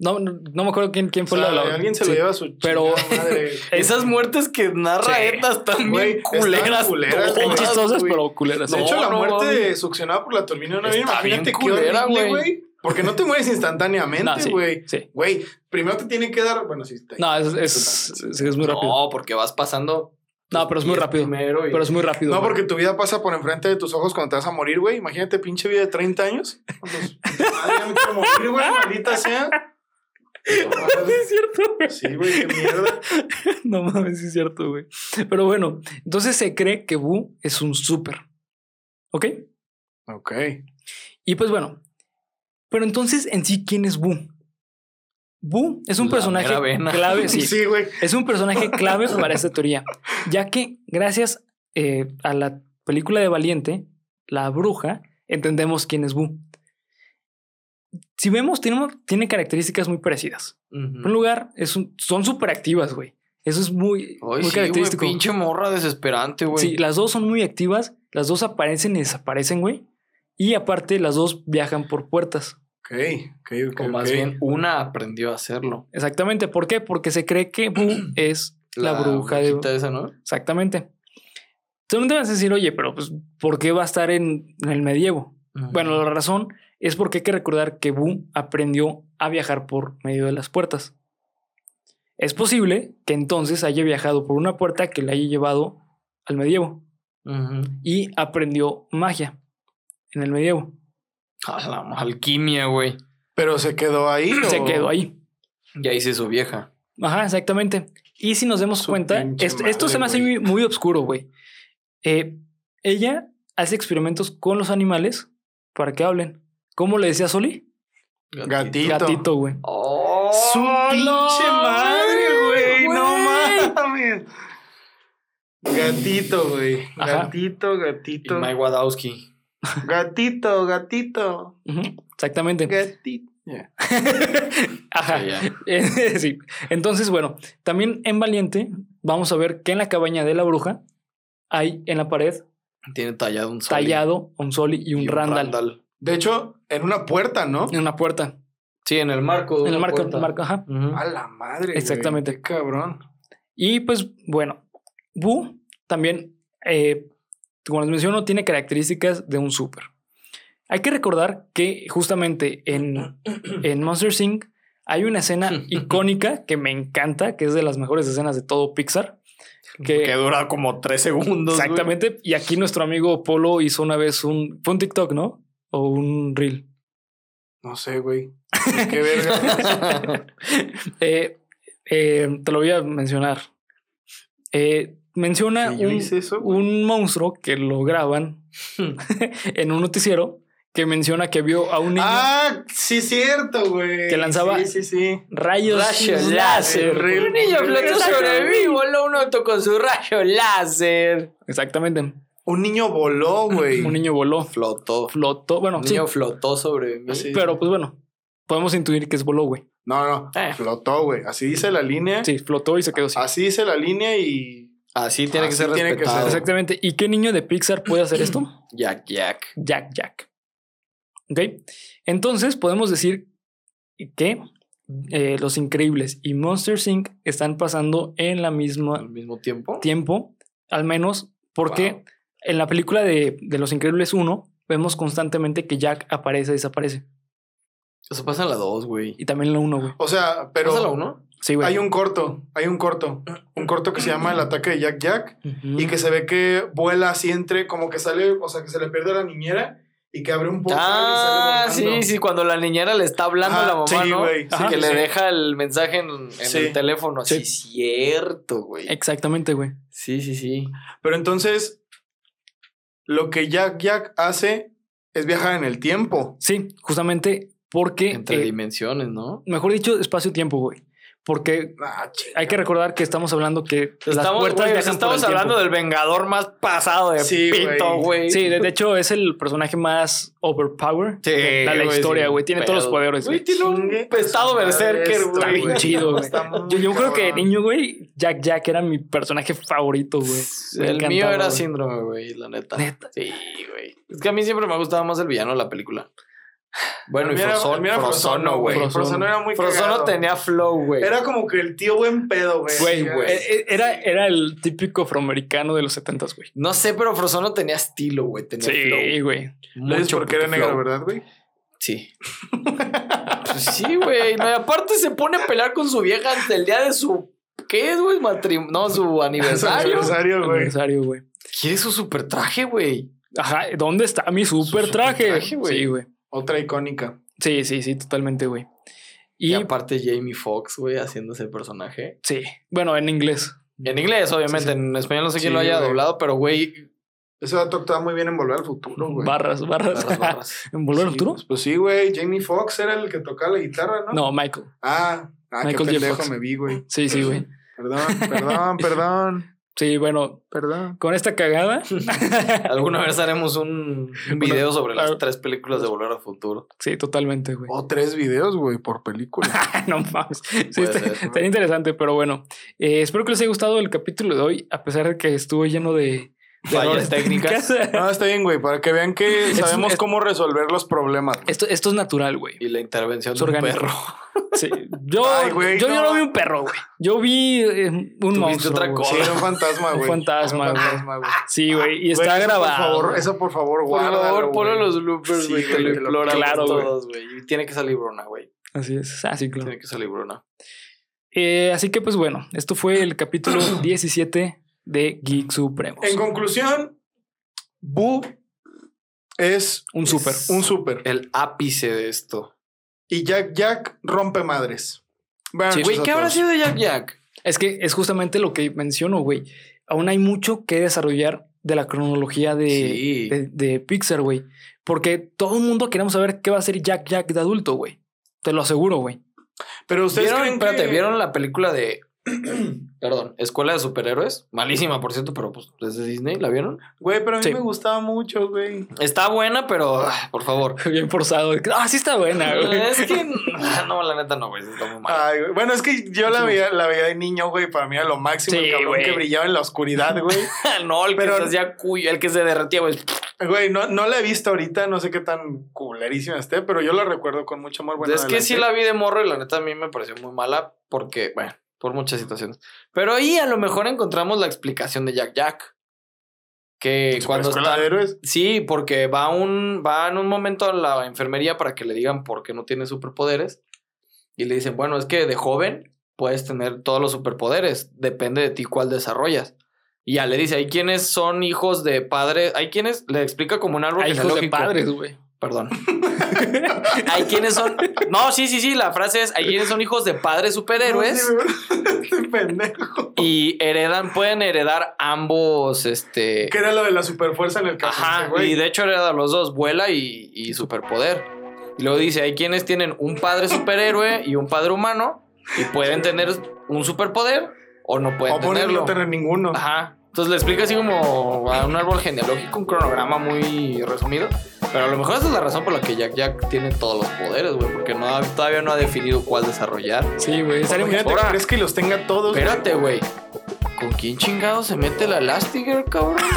No, no, no me acuerdo quién, quién O fue sea, la. la- alguien se sí. lo lleva a su pero- madre. Esas muertes que narra Sí. Edna están Güey, bien culeras. están culeras, todas, chistosas, pero culeras. De No, hecho, la no, muerte succionada por la turbina Está imagínate culera, güey. güey. Porque no te mueres instantáneamente, No, sí, güey. sí. Güey, primero te tiene que dar. Bueno, sí. te- No, es, es, sí, es muy rápido. No, porque vas pasando. No, pero es muy rápido. Primero y- Pero es muy rápido. No, güey. porque tu vida pasa por enfrente de tus ojos cuando te vas a morir, güey. Imagínate, pinche vida de 30 años. Pues, madre, ya me quiero morir, güey. Maldita sea. Sí, es cierto, güey. Sí, güey, qué mierda. No mames, sí es cierto, güey. Pero bueno, entonces se cree que Boo es un súper. ¿Ok? Ok. Y pues bueno. Pero entonces, en sí, ¿quién es Boo? Boo es un La personaje clave. Sí, Sí, güey. Es un personaje clave para esta teoría, ya que gracias eh, a la película de Valiente, la bruja, entendemos quién es Boo. Si vemos, tiene, tiene características muy parecidas. Ujú. En primer lugar, es un- son súper activas, güey. Eso es muy, Ay, muy sí, característico. pinche morra desesperante, güey. Sí, las dos son muy activas, las dos aparecen y desaparecen, güey. Y aparte, las dos viajan por puertas. Ok, ok, ok. o más ok. bien, una aprendió a hacerlo. Exactamente. ¿Por qué? Porque se cree que Boo es la, bruja de. esa, ¿no? Exactamente. Entonces te vas a decir, oye, pero pues, ¿por qué va a estar en, en el medievo? Bueno, la razón es porque hay que recordar que Boo aprendió a viajar por medio de las puertas. Es posible que entonces haya viajado por una puerta que le haya llevado al medievo y aprendió magia en el medievo. A la alquimia, güey. Pero se quedó ahí. Se o- quedó ahí. Ya hice su vieja. Ajá, exactamente. Y si nos damos Su cuenta, esto, esto se me hace muy oscuro, güey. Eh, ella hace experimentos con los animales para que hablen. ¿Cómo le decía Soli? Gatito. Gatito, güey. Oh, Su pinche no madre, güey. No mames. Gatito, güey. Ajá. Gatito, Y gatito. Mike Wadowski. Gatito, gatito. Exactamente. Gatito. Ajá. Eh, sí. Entonces, bueno, también en Valiente vamos a ver que en la cabaña de la bruja hay en la pared Tiene tallado un sol. tallado un Soli y un, Randall, De hecho, en una puerta, ¿no? en una puerta. Sí, en el marco. de En el marco, en el marco, ajá. A la madre. güey. Exactamente. Qué cabrón. Y pues bueno, Boo también, eh, como les menciono, tiene características de un super. Hay que recordar que justamente en, en Monster Inc. hay una escena icónica que me encanta, que es de las mejores escenas de todo Pixar. Que, Que dura como tres segundos. güey. exactamente. Y aquí nuestro amigo Polo hizo una vez un, fue un TikTok, ¿no? O un reel. No sé, güey. Qué verga. Eh, eh, te lo voy a mencionar. Eh, menciona ¿Que yo un, eso, un monstruo que lo graban en un noticiero que menciona que vio a un niño Ah, sí, cierto, güey. Que lanzaba- Sí, sí, sí. rayos Rayos láser. láser. Un niño flotó sobre mí, voló un auto con su rayo láser. Exactamente. Un niño voló, güey. Un niño voló, Flotó. flotó. Bueno, Un sí, niño flotó sobre mí. Pero pues bueno, podemos intuir que es voló, güey. No, no. Eh. Flotó, güey. Así dice la línea. Sí, flotó y se quedó así. Así dice la línea y. Así tiene que Así ser tiene que respetado. ser. Exactamente. ¿Y qué niño de Pixar puede hacer esto? Jack, Jack. Jack Jack. ¿Ok? Entonces podemos decir que eh, Los Increíbles y Monster Inc. están pasando en la misma Al mismo tiempo. tiempo, al menos porque Wow. En la película de, de Los Increíbles 1 vemos constantemente que Jack aparece y desaparece. Eso pasa en la 2, güey. Y también en la 1, güey. O sea, ¿Pasa en la pero 1? Sí, güey. hay un corto. Hay un corto. Un corto que se llama El ataque de Jack Jack. Y que se ve que vuela así entre, como que sale, o sea, que se le pierde a la niñera y que abre un portal Ah, y sale volando. sí, sí, cuando la niñera le está hablando a la Ajá, mamá, sí, ¿no? güey, Sí, sí, que sí, le deja el mensaje en, en Sí. el teléfono. Sí, Sí. cierto, güey. Exactamente, güey. Sí, sí, sí. Pero entonces, lo que Jack Jack hace es viajar en el tiempo. Sí, justamente porque. Entre eh, dimensiones, ¿no? mejor dicho, espacio-tiempo, güey. Porque Ah, hay que recordar que estamos hablando que las Estamos, puertas güey, viajan por estamos el tiempo. hablando del Vengador más pasado de Sí, pito, güey. Sí, de de hecho es el personaje más overpower Sí, de la historia, sí. güey. Tiene todos los poderes, Güey, tiene un madre berserker, güey. Está bien chido, güey. Yo, yo creo que de niño, güey, Jack Jack era mi personaje favorito, güey. El mío era síndrome, güey, la neta. Neta. Sí, güey. Es que a mí siempre me ha gustado más el villano de la película. Bueno, y Mira, Frozono, mira Frozono, güey. Frozono. Frozono era muy Frozono cagado. tenía flow, güey. Era como que el tío buen pedo, güey. Güey, Sí, güey. eh, eh, Era, era el típico afroamericano de los setentas, güey. No sé, pero Frozono tenía estilo, güey. Tenía Sí, flow. güey. Lo dices porque era negro. ¿verdad, güey? Sí. Pues sí, güey. No, y aparte se pone a pelear con su vieja antes del día de su. ¿Qué es, güey? No, su aniversario. Aniversario, güey. Aniversario, güey. Quiere su super traje, güey. Ajá, ¿dónde está mi super super traje? Sí, güey. Otra icónica. Sí, sí, sí, totalmente, güey. Y, Y, aparte Jamie Foxx, güey, haciendo ese personaje. sí, bueno, en inglés. En inglés, obviamente. Sí, sí. En español no sé quién Sí, lo haya güey. doblado, pero, güey. Ese dato actúa muy bien en Volver al Futuro, güey. Barras, barras. barras, barras. ¿En Volver al Sí, Futuro? pues, Pues sí, güey. Jamie Foxx era el que tocaba la guitarra, ¿no? No, Michael. Ah, ah qué Michael J. pendejo Fox. me vi, güey. Sí, sí, güey. Perdón, perdón, perdón, Sí, bueno, perdón. con esta cagada. Alguna vez haremos un, un video sobre las ah, tres películas de Volver al Futuro. Sí, totalmente, güey. O tres videos, güey, por película. no mames. Sí, está, ser. interesante, pero bueno. Eh, espero que les haya gustado el capítulo de hoy, a pesar de que estuvo lleno de Fallas técnicas. No, está bien, güey, para que vean que sabemos es- cómo resolver los problemas. esto, esto es natural, güey. Y la intervención Es de un orgánico. perro. Sí. Yo, Ay, güey, yo, yo no. vi un perro, güey. Yo vi eh, un monstruo. otra güey. cosa. Sí, era un fantasma, güey. un fantasma, güey. Sí, güey. Y está grabado. Por favor, eso, por favor, Por guárdalo, favor, ponlo los bloopers, Sí, güey. te lo imploramos claro, güey. todos, güey. Y tiene que salir Bruna, güey. Así es. Ah, sí, claro. Tiene que salir Bruna. Eh, así que, pues bueno, esto fue el capítulo 17 de Geek Supremos. En conclusión, Boo es Un súper. un súper. El ápice de esto. Y Jack Jack rompe madres. Sí. Güey, ¿qué habrá sido de Jack Jack? Es que es justamente lo que menciono, güey. Aún hay mucho que desarrollar de la cronología de, Sí. de, de Pixar, güey. Porque todo el mundo queremos saber qué va a ser Jack Jack de adulto, güey. Te lo aseguro, güey. Pero ustedes ¿Vieron, creen espérate, que... ¿vieron la película de. Perdón, Escuela de Superhéroes? Malísima, por cierto, pero pues es de Disney. ¿La vieron? Güey, pero a mí Sí. me gustaba mucho, güey. Está buena, pero. ah, Por favor. Bien forzado. Ah, sí está buena, güey. Es que. No, la neta no, güey. Está muy mal. Ay, güey. Bueno, es que yo la veía, la veía de niño, güey. Para mí era lo máximo. Sí, el cabrón güey. que brillaba en la oscuridad, güey. no, el pero- que se hacía cuyo, el que se derretía, güey. Güey, no, no la he visto ahorita. No sé qué tan culerísima esté, pero yo la recuerdo con mucho amor. Bueno, es que sí la vi de morro y la neta a mí me pareció muy mala porque, bueno, por muchas situaciones. Pero ahí a lo mejor encontramos la explicación de Jack Jack. Que cuando está... de héroes. Sí, porque va, un, va en un momento a la enfermería para que le digan por qué no tiene superpoderes. Y le dicen, bueno, es que de joven puedes tener todos los superpoderes. Depende de ti cuál desarrollas. Y ya le dice, hay quienes son hijos de padres, hay quienes, le explica como un árbol Hay hijos de padres, güey. Perdón. hay quienes son. No, sí, sí, sí. La frase es: hay quienes son hijos de padres superhéroes No, sí, güey. Este pendejo. y heredan, pueden heredar ambos. Este. Que era lo de la superfuerza en el caso. Ajá. güey. Y de hecho hereda los dos: vuela y, y superpoder. Y luego dice: hay quienes tienen un padre superhéroe y un padre humano y pueden tener un superpoder o no pueden o tenerlo. no tener ninguno. Ajá. Entonces le explica así como a un árbol genealógico, un cronograma muy resumido. Pero a lo mejor esa es la razón por la que Jack Jack tiene todos los poderes, güey. Porque no, ha- todavía no ha definido cuál desarrollar. Sí, güey. Estaría Imagínate, ¿crees que los tenga todos? güey? Espérate, güey. ¿Con quién chingado se mete la Elastigirl, cabrón?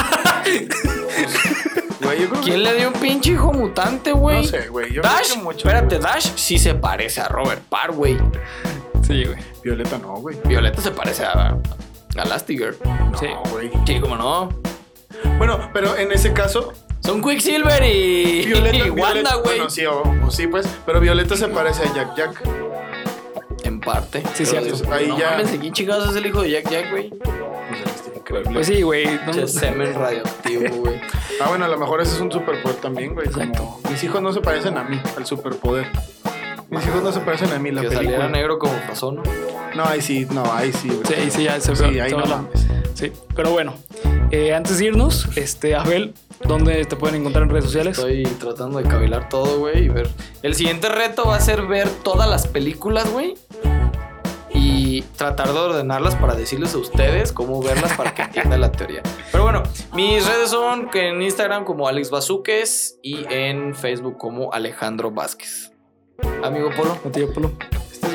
Güey, yo creo que- ¿Quién le dio un pinche hijo mutante, güey? No sé, güey. Yo creo Dash, que mucho. espérate, Dash sí se parece a Robert Parr, güey. Sí, güey. Violeta no, güey. Violeta se parece a, a Elastigirl. Sí. No, güey. Sí, cómo no. Bueno, pero en ese caso, Son Quicksilver y, Violeta. y Wanda, güey. Bueno, sí, o, o sí, pues. Pero Violeta se parece a Jack Jack. En parte. Sí, dices, Ahí no ya- mames, ¿de quién chingados es el hijo de Jack Jack, güey? Pues sí, güey. No- semen radioactivo, güey. Ah, bueno, a lo mejor ese es un superpoder también, güey. como Exacto. mis hijos no se parecen a mí, al superpoder. Mis hijos no se parecen a mí, la que película. saliera negro como pasó, ¿no? No, ahí sí, no, ahí sí, güey. Sí, sí, ya se Sí, ve. ahí no la- mames. Sí, pero bueno, eh, antes de irnos, este, Abel, ¿dónde te pueden encontrar en redes sociales? Estoy tratando de cavilar todo, güey, y ver. El siguiente reto va a ser ver todas las películas, güey. Y tratar de ordenarlas para decirles a ustedes cómo verlas para que entiendan la teoría. Pero bueno, mis redes son en Instagram como Alex Bazuques y en Facebook como Alejandro Vázquez. Amigo Polo. Contigo, Polo.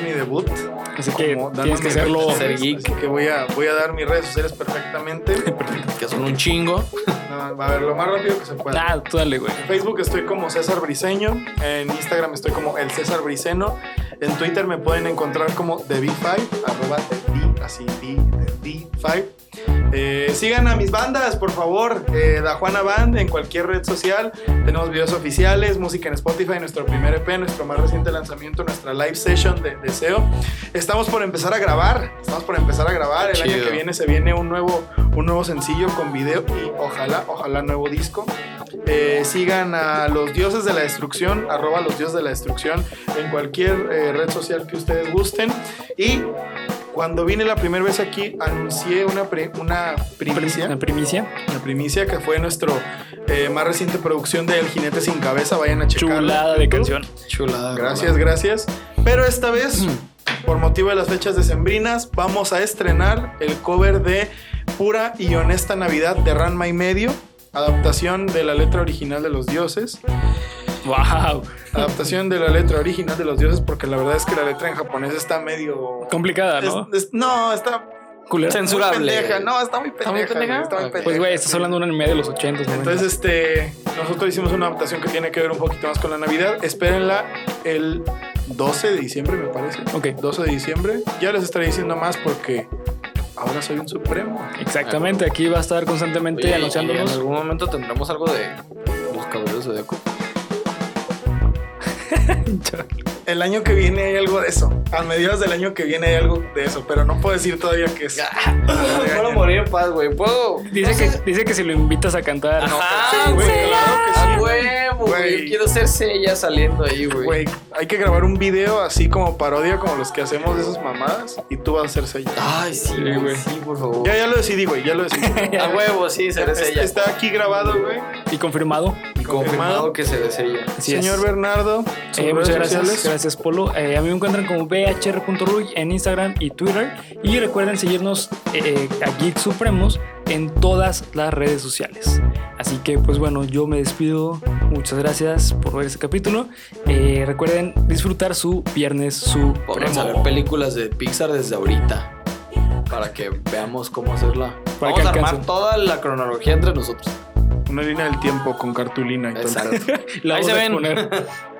Mi debut. Así que como tienes que hacerlo. Ser geek. Así que voy a, voy a dar mis redes sociales perfectamente. que son un chingo. No, a ver, lo más rápido que se pueda. Ah, tú dale, güey. En Facebook estoy como César Briseño. En Instagram estoy como el César Briceno. En Twitter me pueden encontrar como TheB5, arroba TheB, así, B, B5. Eh, sigan a mis bandas, por favor. Eh, Da Juana Band en cualquier red social. Tenemos videos oficiales, música en Spotify, nuestro primer EP, nuestro más reciente lanzamiento, nuestra live session de Deseo. Estamos por empezar a grabar. Estamos por empezar a grabar. El año que viene se viene un nuevo, un nuevo sencillo con video y ojalá, ojalá nuevo disco. Eh, sigan a los dioses de la destrucción, arroba los dioses de la destrucción en cualquier eh, red social que ustedes gusten. Y cuando vine la primera vez aquí, anuncié una, pre- una primicia. La primicia. La primicia que fue nuestro eh, más reciente producción de El Jinete Sin Cabeza. Vayan a checarla. Chulada de canción. Chulada. Gracias, gracias. Pero esta vez, por motivo de las fechas decembrinas, vamos a estrenar el cover de Pura y Honesta Navidad de Ranma y Medio. Adaptación de la letra original de los dioses. Wow. Adaptación de la letra original de los dioses, porque la verdad es que la letra en japonés está medio. Complicada, ¿no? es- no, está Culera. Cens- Censurable. muy pendeja. No, está muy pendeja. muy pendeja? Está muy pendeja. Pues, güey, estás hablando de un anime de los 80, ¿no? Entonces, este, nosotros hicimos una adaptación que tiene que ver un poquito más con la Navidad. Espérenla el 12 de diciembre, me parece. Ok. 12 de diciembre. Ya les estaré diciendo más porque ahora soy un supremo. Exactamente, aquí va a estar constantemente Oye, ¿y en algún momento tendremos algo de los caballeros de Deco. El año que viene hay algo de eso. A mediados del año que viene hay algo de eso, pero no puedo decir todavía qué es. Puedo morir en paz, güey. Puedo. Dice que, dice que si lo invitas a cantar. Ajá, Sí, güey. güey, claro que sí. A huevo, güey. Güey. Yo quiero ser Sella saliendo ahí, güey. Güey, hay que grabar un video así como parodia, como los que hacemos de esas mamadas, y tú vas a ser Seiya. Ay, sí, güey. Sí, por favor. Ya, ya lo decidí, güey, ya lo decidí. A huevo, sí, seré Sella. Está aquí grabado, güey. Y confirmado. Y confirmado que seré Sella. Así Señor es. Bernardo, Eh, muchas gracias, sociales. gracias Polo. Eh, a mí me encuentran como bhr.ruy en Instagram y Twitter. Y recuerden seguirnos eh, a Geek Supremos en todas las redes sociales. Así que pues bueno, yo me despido. Muchas gracias por ver este capítulo. Eh, recuerden disfrutar su viernes Vamos a ver películas de Pixar desde ahorita. Para que veamos cómo hacerla. Para Vamos que a armar toda la cronología entre nosotros. Una línea del tiempo con cartulina y todo. el Exacto. La Ahí se ven. exponer.